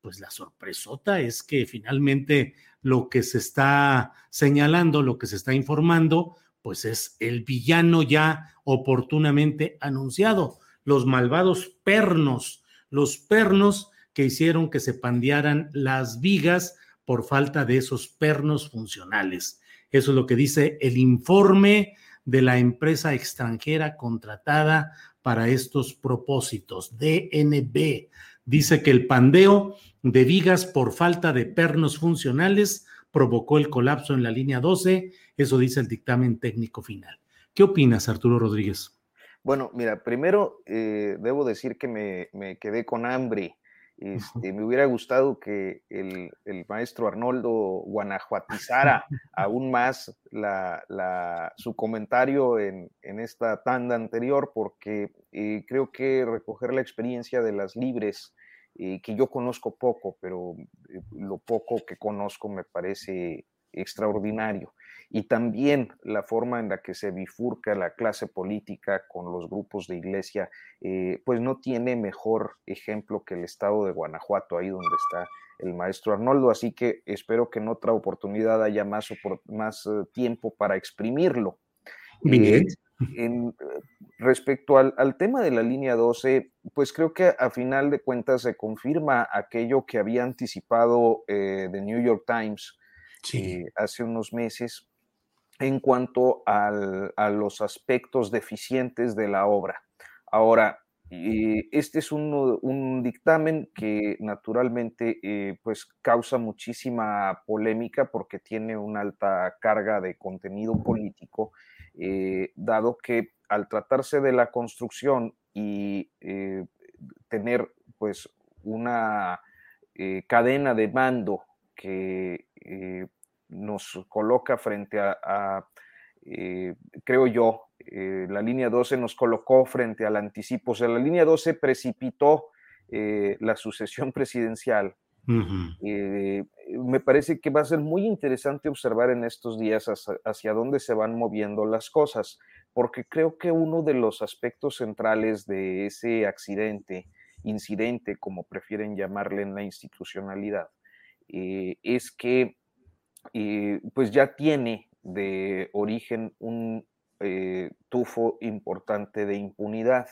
Pues la sorpresota es que finalmente lo que se está señalando, lo que se está informando, pues es el villano ya oportunamente anunciado, los malvados pernos, los pernos que hicieron que se pandearan las vigas por falta de esos pernos funcionales. Eso es lo que dice el informe de la empresa extranjera contratada para estos propósitos, DNB. Dice que el pandeo de vigas por falta de pernos funcionales provocó el colapso en la línea 12. Eso dice el dictamen técnico final. ¿Qué opinas, Arturo Rodríguez? Bueno, mira, primero eh, debo decir que me, me, quedé con hambre este, me hubiera gustado que el, maestro Arnoldo guanajuatizara aún más su comentario en, esta tanda anterior, porque eh, creo que recoger la experiencia de las libres, eh, que yo conozco poco, pero eh, lo poco que conozco me parece extraordinario y también la forma en la que se bifurca la clase política con los grupos de iglesia, eh, pues no tiene mejor ejemplo que el estado de Guanajuato, ahí donde está el maestro Arnoldo, así que espero que en otra oportunidad haya más, más eh, tiempo para exprimirlo. Bien. Eh, respecto al, tema de la línea 12, pues creo que a final de cuentas se confirma aquello que había anticipado The New York Times hace unos meses, en cuanto a los aspectos deficientes de la obra. Ahora, este es un, dictamen que naturalmente eh, pues causa muchísima polémica porque tiene una alta carga de contenido político, eh, dado que al tratarse de la construcción y eh, tener pues una cadena de mando que nos coloca frente a, eh, creo yo, eh, la línea 12 nos colocó frente al anticipo, o sea, la línea 12 precipitó eh, la sucesión presidencial. me parece que va a ser muy interesante observar en estos días hacia, dónde se van moviendo las cosas, porque creo que uno de los aspectos centrales de ese accidente, incidente, como prefieren llamarle en la institucionalidad, es que pues ya tiene de origen un eh, tufo importante de impunidad.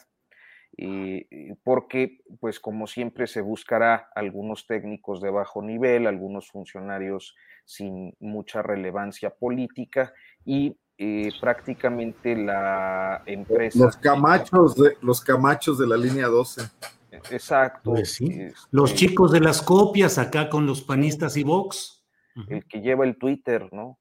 porque, pues como siempre, se buscará algunos técnicos de bajo nivel, algunos funcionarios sin mucha relevancia política y eh, prácticamente la empresa. Los camachos de, los camachos de la línea 12. Exacto. Pues sí. Este, los chicos de las copias acá con los panistas y Vox. El que lleva el Twitter, ¿no?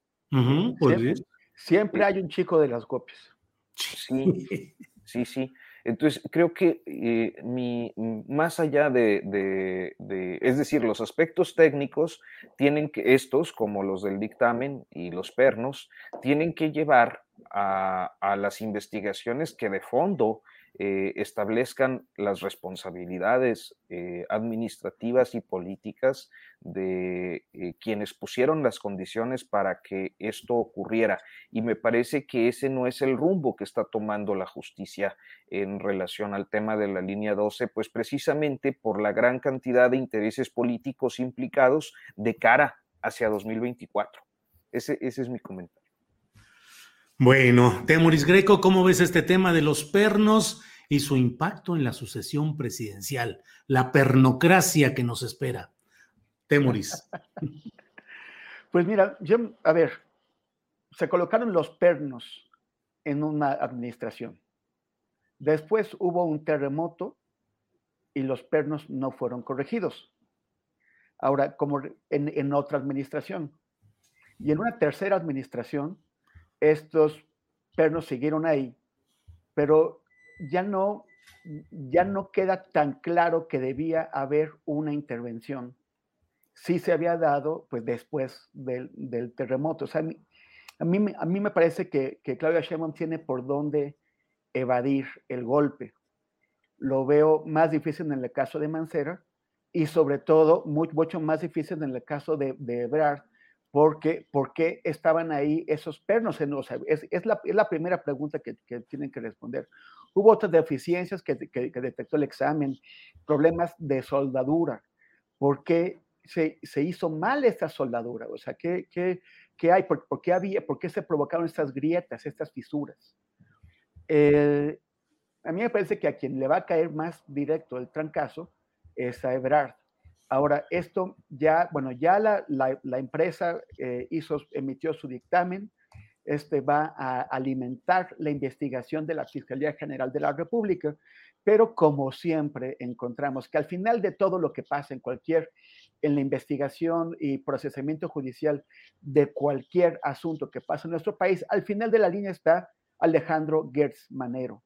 pues siempre, siempre, hay un chico de las copias. Sí, sí, sí. Entonces, creo que eh, mi, más allá de, de, es decir, los aspectos técnicos tienen que, estos, como los del dictamen y los pernos, tienen que llevar a, a las investigaciones que de fondo eh, establezcan las responsabilidades eh, administrativas y políticas de eh, quienes pusieron las condiciones para que esto ocurriera. Y me parece que ese no es el rumbo que está tomando la justicia en relación al tema de la línea 12, pues precisamente por la gran cantidad de intereses políticos implicados de cara hacia 2024. Ese, ese es mi comentario. Bueno, Temoris Greco, ¿cómo ves este tema de los pernos y su impacto en la sucesión presidencial, la pernocracia que nos espera? Temoris. Pues mira, yo, a ver, se colocaron los pernos en una administración. Después hubo un terremoto y los pernos no fueron corregidos. Ahora, como en, en otra administración. Y en una tercera administración, estos pernos siguieron ahí, pero ya no, ya no queda tan claro que debía haber una intervención. Sí se había dado, pues después del, terremoto. O sea, a mí, a mí, me parece que, que Claudia Sheinbaum tiene por dónde evadir el golpe. Lo veo más difícil en el caso de Mancera y sobre todo mucho más difícil en el caso de, de Ebrard, porque, ¿por qué estaban ahí esos pernos? En, es, la, primera pregunta que, tienen que responder. Hubo otras deficiencias que, detectó el examen, problemas de soldadura. ¿Por qué se, hizo mal esta soldadura? O sea, ¿qué, qué, hay? ¿Por, qué había, ¿Por qué se provocaron estas grietas, estas fisuras? a mí me parece que a quien le va a caer más directo el trancazo es a Ebrard Ahora, esto ya, bueno, ya la, la, empresa eh, hizo, emitió su dictamen, este va a alimentar la investigación de la Fiscalía General de la República, pero como siempre encontramos que al final de todo lo que pasa en cualquier, en la investigación y procesamiento judicial de cualquier asunto que pasa en nuestro país, al final de la línea está Alejandro Gertz Manero,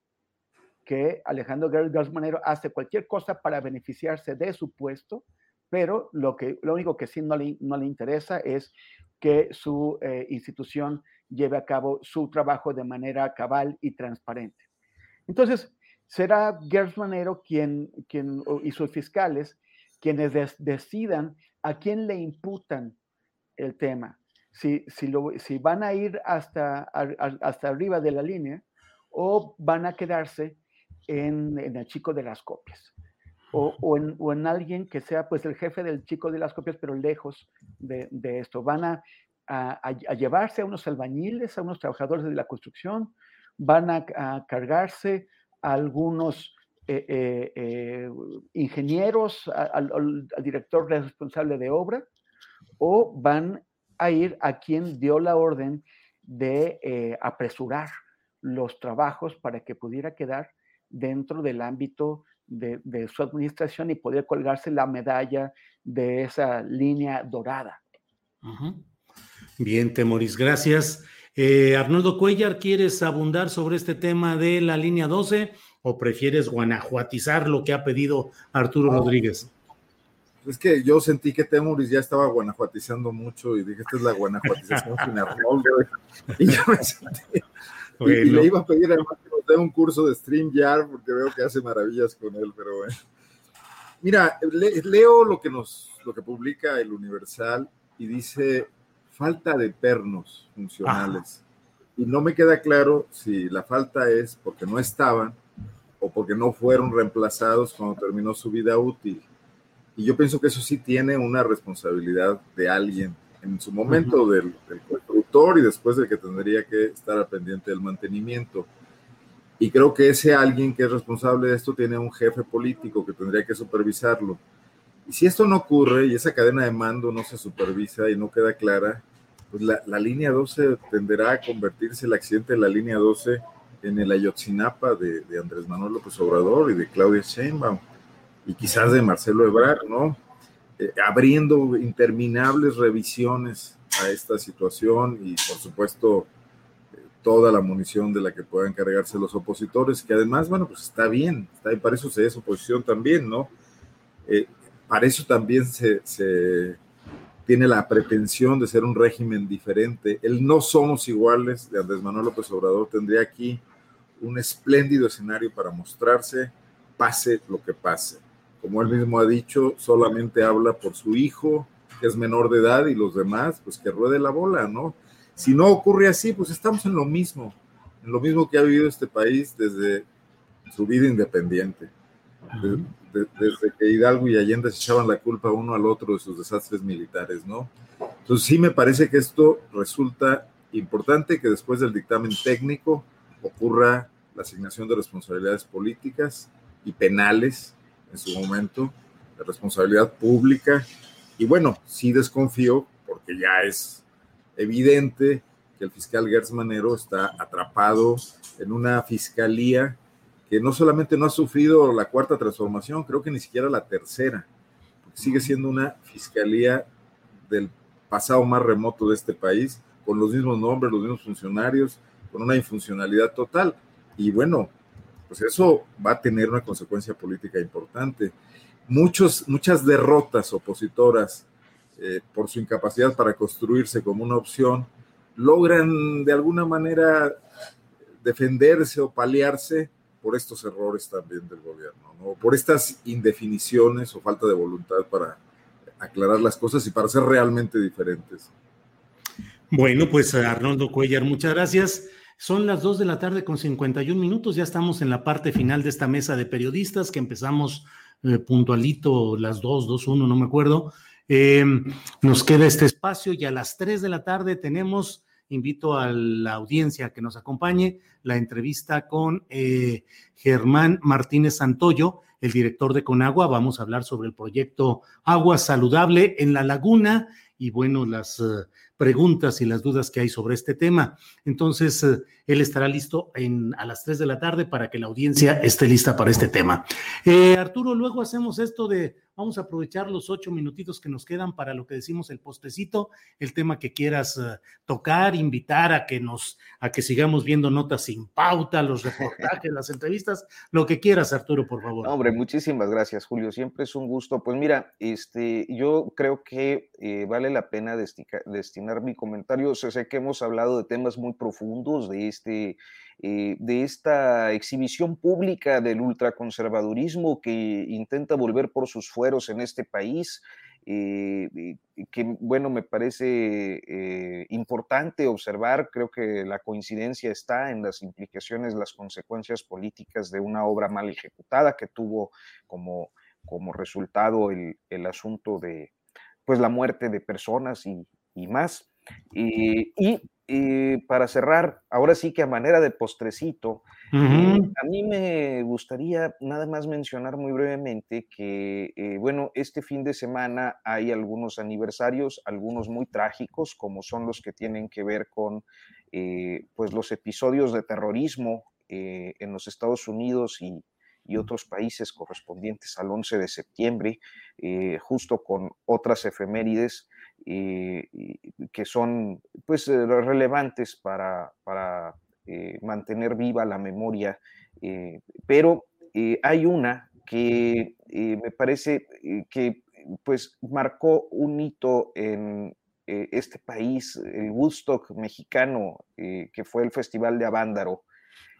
que Alejandro Gertz Manero hace cualquier cosa para beneficiarse de su puesto, pero lo, que, lo único que sí no le, no le interesa es que su eh, institución lleve a cabo su trabajo de manera cabal y transparente. Entonces, será Gers Manero quien, quien, y sus fiscales quienes decidan a quién le imputan el tema. Si, si, lo, si van a ir hasta, hasta arriba de la línea o van a quedarse en, en el chico de las copias o, en, alguien que sea pues el jefe del chico de las copias, pero lejos de, esto. Van a, llevarse a unos albañiles, a unos trabajadores de la construcción, van a, cargarse a algunos eh, eh, eh, ingenieros, al, director responsable de obra, o van a ir a quien dio la orden de apresurar los trabajos para que pudiera quedar dentro del ámbito de, su administración y poder colgarse la medalla de esa línea dorada. Bien, Temoris, gracias. Eh, Arnoldo Cuellar, ¿quieres abundar sobre este tema de la línea 12 o prefieres guanajuatizar lo que ha pedido Arturo Rodríguez? Es que yo sentí que Temoris ya estaba guanajuatizando mucho y dije, esta es la guanajuatización sin Arnoldo. Y yo me sentí, y, le iba a pedir además que nos dé un curso de StreamYard porque veo que hace maravillas con él, pero bueno. Mira, leo lo que nos, lo que publica el Universal y dice falta de pernos funcionales. Y no me queda claro si la falta es porque no estaban o porque no fueron reemplazados cuando terminó su vida útil. Y yo pienso que eso sí tiene una responsabilidad de alguien en su momento del, del, y después de que tendría que estar al pendiente del mantenimiento. Y creo que ese alguien que es responsable de esto tiene un jefe político que tendría que supervisarlo. Y si esto no ocurre y esa cadena de mando no se supervisa y no queda clara, pues la, línea 12 tenderá a convertirse el accidente de la línea 12 en el Ayotzinapa de, Andrés Manuel López Obrador y de Claudia Sheinbaum y quizás de Marcelo Ebrard, ¿no? Eh, abriendo interminables revisiones a esta situación y por supuesto toda la munición de la que puedan cargarse los opositores, que además, bueno, pues está bien, está para eso se es oposición también, ¿no? Eh, para eso también se, se, tiene la pretensión de ser un régimen diferente. El no somos iguales de Andrés Manuel López Obrador tendría aquí un espléndido escenario para mostrarse, pase lo que pase. Como él mismo ha dicho, solamente habla por su hijo, que es menor de edad, y los demás, pues que ruede la bola, ¿no? Si no ocurre así, pues estamos en lo mismo, en lo mismo que ha vivido este país desde su vida independiente. Desde, que Hidalgo y Allende se echaban la culpa uno al otro de sus desastres militares, ¿no? Entonces sí me parece que esto resulta importante que después del dictamen técnico ocurra la asignación de responsabilidades políticas y penales en su momento, de responsabilidad pública. Y bueno, sí desconfío, porque ya es evidente que el fiscal Gertz Manero está atrapado en una fiscalía que no solamente no ha sufrido la cuarta transformación, creo que ni siquiera la tercera, sigue siendo una fiscalía del pasado más remoto de este país, con los mismos nombres, los mismos funcionarios, con una infuncionalidad total. Y bueno, pues eso va a tener una consecuencia política importante. Muchos, muchas derrotas opositoras eh, por su incapacidad para construirse como una opción, logran de alguna manera defenderse o paliarse por estos errores también del gobierno, ¿no? por estas indefiniciones o falta de voluntad para aclarar las cosas y para ser realmente diferentes. Bueno, pues Arnoldo Cuellar, muchas gracias. Son las 2 de la tarde con 51 minutos, ya estamos en la parte final de esta mesa de periodistas que empezamos eh, puntualito las 2, 2, 1, no me acuerdo, eh, nos queda este espacio y a las 3 de la tarde tenemos, invito a la audiencia que nos acompañe, la entrevista con eh, Germán Martínez Santoyo, el director de Conagua. Vamos a hablar sobre el proyecto Agua Saludable en la Laguna y bueno, las eh, preguntas y las dudas que hay sobre este tema. Entonces, él estará listo en, a las 3 de la tarde para que la audiencia esté lista para este tema. Arturo, luego hacemos esto de Vamos a aprovechar los ocho minutitos que nos quedan para lo que decimos el postecito, el tema que quieras eh, tocar, invitar a que nos, a que sigamos viendo notas sin pauta, los reportajes, las entrevistas, lo que quieras, Arturo, por favor. hombre, muchísimas gracias, Julio. Siempre es un gusto. Pues mira, este, yo creo que eh, vale la pena destinar mi comentario. O sé que hemos hablado de temas muy profundos de este eh, de esta exhibición pública del ultraconservadurismo que intenta volver por sus fueros en este país, eh, que bueno, me parece eh, importante observar, creo que la coincidencia está en las implicaciones, las consecuencias políticas de una obra mal ejecutada que tuvo como, como resultado el, el asunto de pues la muerte de personas y más. y y para cerrar, ahora sí que a manera de postrecito, eh, a mí me gustaría nada más mencionar muy brevemente que, eh, bueno, este fin de semana hay algunos aniversarios, algunos muy trágicos, como son los que tienen que ver con, eh, pues, los episodios de terrorismo en los Estados Unidos y, y otros países correspondientes al 11 de septiembre, justo con otras efemérides eh, que son pues, eh, relevantes para, para eh, mantener viva la memoria, pero hay una que me parece que pues, marcó un hito en este país, el Woodstock mexicano, que fue el Festival de Avándaro,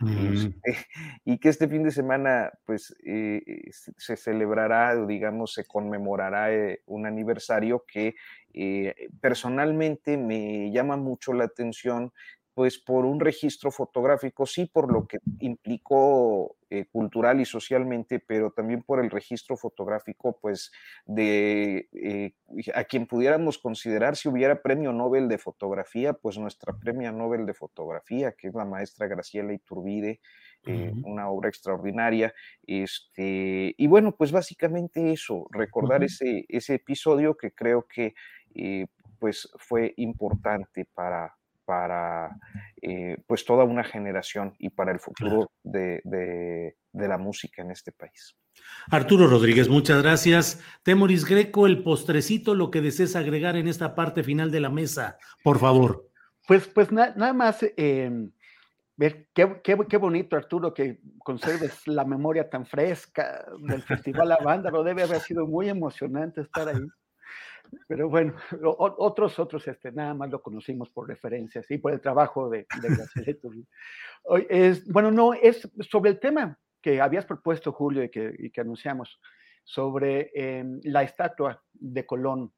este, y que este fin de semana, pues, eh, se celebrará, digamos, se conmemorará eh, un aniversario que eh, personalmente me llama mucho la atención pues por un registro fotográfico, sí por lo que implicó eh, cultural y socialmente, pero también por el registro fotográfico, pues de eh, a quien pudiéramos considerar si hubiera premio Nobel de fotografía, pues nuestra premio Nobel de fotografía, que es la maestra Graciela Iturbide, eh, una obra extraordinaria. Este, y bueno, pues básicamente eso, recordar ese, ese episodio que creo que pues fue importante para, para eh, pues toda una generación y para el futuro de, de, la música en este país. Arturo Rodríguez, muchas gracias. Temoris Greco, el postrecito, lo que desees agregar en esta parte final de la mesa, por favor. Pues, pues nada más, eh, ver qué, qué, qué, bonito, Arturo, que conserves la memoria tan fresca del Festival La Banda, lo debe haber sido muy emocionante estar ahí. Pero bueno, otros, otros, este, nada más lo conocimos por referencias y por el trabajo de, de es, bueno, no, es sobre el tema que habías propuesto, Julio, y que, y que anunciamos, sobre em, la estatua de Colón,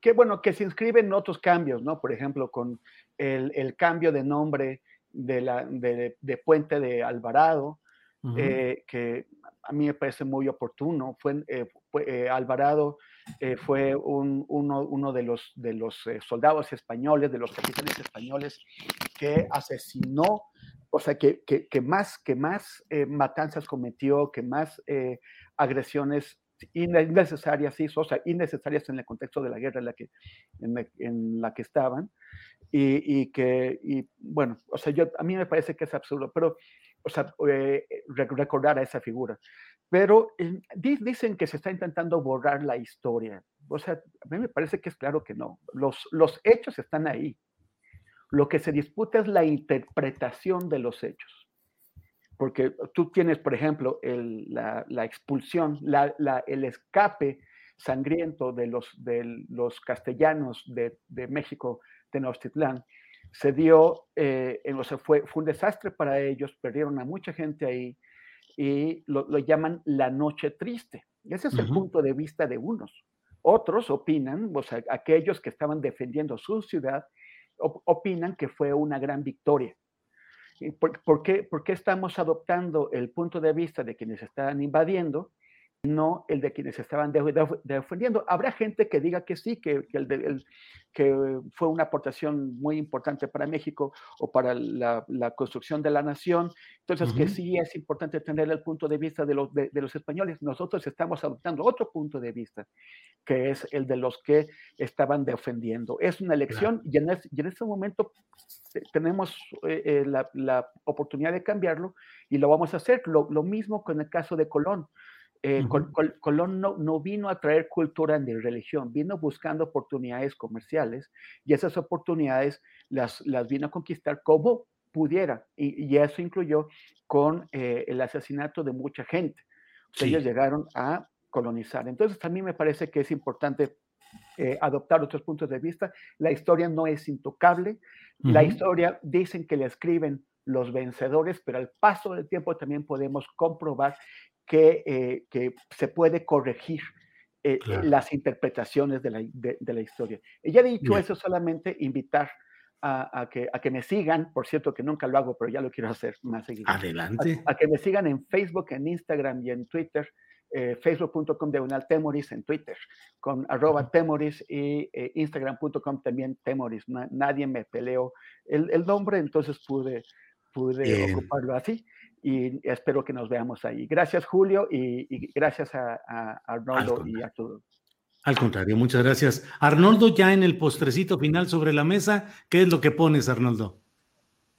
que, bueno, que se inscribe en otros cambios, ¿no? Por ejemplo, con el, el cambio de nombre de, la, de, de Puente de Alvarado, eh, que a mí me parece muy oportuno. Fue, eh, eh, Alvarado fue un, uno, de los, los soldados españoles, de los capitanes españoles, que asesinó, o sea, que, más, que más matanzas cometió, que más agresiones innecesarias hizo, o sea, innecesarias en el contexto de la guerra en la que, estaban, y, que, bueno, o sea, yo, a mí me parece que es absurdo, pero, o sea, eh, recordar a esa figura. Pero eh, dicen que se está intentando borrar la historia. O sea, a mí me parece que es claro que no. Los, los hechos están ahí. Lo que se disputa es la interpretación de los hechos porque tú tienes, por ejemplo, el, la, la, expulsión, la, la, el escape sangriento de los, de los castellanos de, de México, Tenochtitlán, se dio, eh, o sea, fue, fue un desastre para ellos, perdieron a mucha gente ahí y lo, lo llaman la noche triste. Ese es el punto de vista de unos. Otros opinan, o sea, aquellos que estaban defendiendo su ciudad, opinan que fue una gran victoria ¿Por, qué, ¿Por, qué, estamos adoptando el punto de vista de quienes están invadiendo no el de quienes estaban defendiendo. Habrá gente que diga que sí, que, que, el que fue una aportación muy importante para México o para la, la construcción de la nación. Entonces, que sí es importante tener el punto de vista de los, de, los españoles. Nosotros estamos adoptando otro punto de vista, que es el de los que estaban defendiendo. Es una elección y, en y, en este momento tenemos eh, eh, la, la, oportunidad de cambiarlo y lo vamos a hacer. Lo, lo mismo con el caso de Colón. Eh, Colón no, no, vino a traer cultura ni religión, vino buscando oportunidades comerciales y esas oportunidades las, las vino a conquistar como pudiera y, eso incluyó con eh, el asesinato de mucha gente. Ellos llegaron a colonizar. Entonces, a mí me parece que es importante eh, adoptar otros puntos de vista. La historia no es intocable. La historia dicen que la escriben los vencedores, pero al paso del tiempo también podemos comprobar eh, que, se puede corregir eh, las interpretaciones de la, de, la, historia. Y ya dicho eso, solamente invitar a, que, a que me sigan, por cierto que nunca lo hago, pero ya lo quiero hacer más seguido. Adelante. A, que me sigan en Facebook, en Instagram y en Twitter. Eh, facebook.com diagonal temoris en Twitter, con arroba temoris y instagram.com también temoris. nadie me peleó el, el, nombre, entonces pude, pude ocuparlo así y espero que nos veamos ahí. Gracias, Julio, y, gracias a, Arnoldo y a todos. Al contrario, muchas gracias. Arnoldo, ya en el postrecito final sobre la mesa, ¿qué es lo que pones, Arnoldo?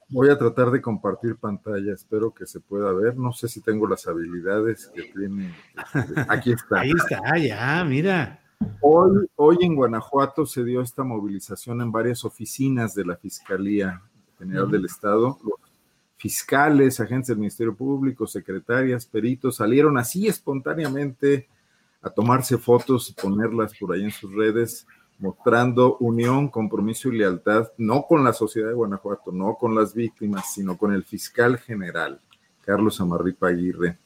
Voy a tratar de compartir pantalla, espero que se pueda ver. No sé si tengo las habilidades que tiene. Este, aquí está. Ahí está, ya, mira. Hoy, hoy en Guanajuato se dio esta movilización en varias oficinas de la Fiscalía General del Estado. Los fiscales, agentes del Ministerio Público, secretarias, peritos, salieron así espontáneamente a tomarse fotos y ponerlas por ahí en sus redes, mostrando unión, compromiso y lealtad, no con la sociedad de Guanajuato, no con las víctimas, sino con el fiscal general, Carlos Amarripa Aguirre.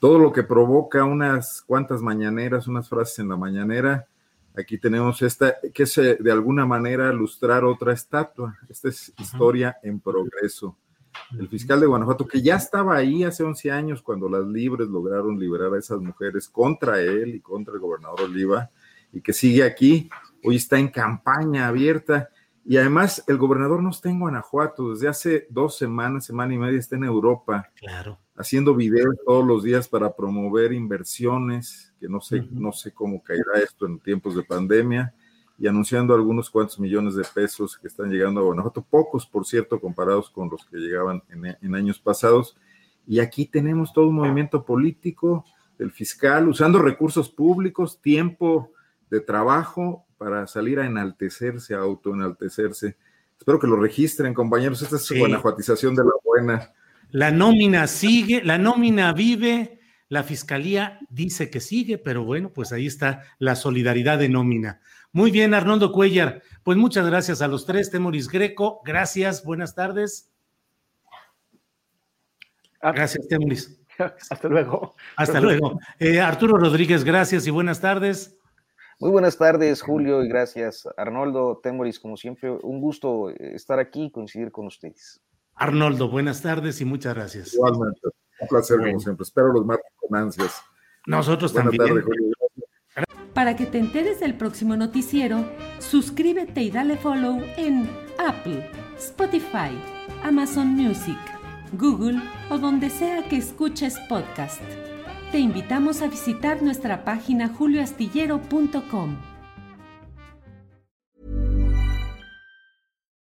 Todo lo que provoca unas cuantas mañaneras, unas frases en la mañanera, aquí tenemos esta, que es de alguna manera ilustrar otra estatua. Esta es historia en progreso el fiscal de Guanajuato, que ya estaba ahí hace 11 años cuando las libres lograron liberar a esas mujeres contra él y contra el gobernador Oliva, y que sigue aquí, hoy está en campaña abierta. Y además el gobernador no está en Guanajuato, desde hace dos semanas, semana y media está en Europa. Claro. Haciendo videos todos los días para promover inversiones, que no sé, no sé cómo caerá esto en tiempos de pandemia. Y anunciando algunos cuantos millones de pesos que están llegando a Guanajuato, pocos por cierto comparados con los que llegaban en, años pasados. Y aquí tenemos todo un movimiento político del fiscal usando recursos públicos, tiempo de trabajo para salir a enaltecerse, a autoenaltecerse. Espero que lo registren, compañeros. Esta es su guanajuatización de la buena. La nómina sigue, la nómina vive, la fiscalía dice que sigue, pero bueno, pues ahí está la solidaridad de nómina. Muy bien, Arnoldo Cuellar. Pues muchas gracias a los tres. Temoris Greco, gracias, buenas tardes. Ah. Gracias, Temoris. Hasta luego. Hasta luego. Eh, Arturo Rodríguez, gracias y buenas tardes. Muy buenas tardes, Julio, y gracias, Arnoldo, Temoris, como siempre, un gusto estar aquí y coincidir con ustedes. Arnoldo, buenas tardes y muchas gracias. Igualmente, un placer como siempre. Espero los martes con ansias. Nosotros también. Para que te enteres del próximo noticiero, suscríbete y dale follow en Apple, Spotify, Amazon Music, Google o donde sea que escuches podcast. Te invitamos a visitar nuestra página julioastillero.com.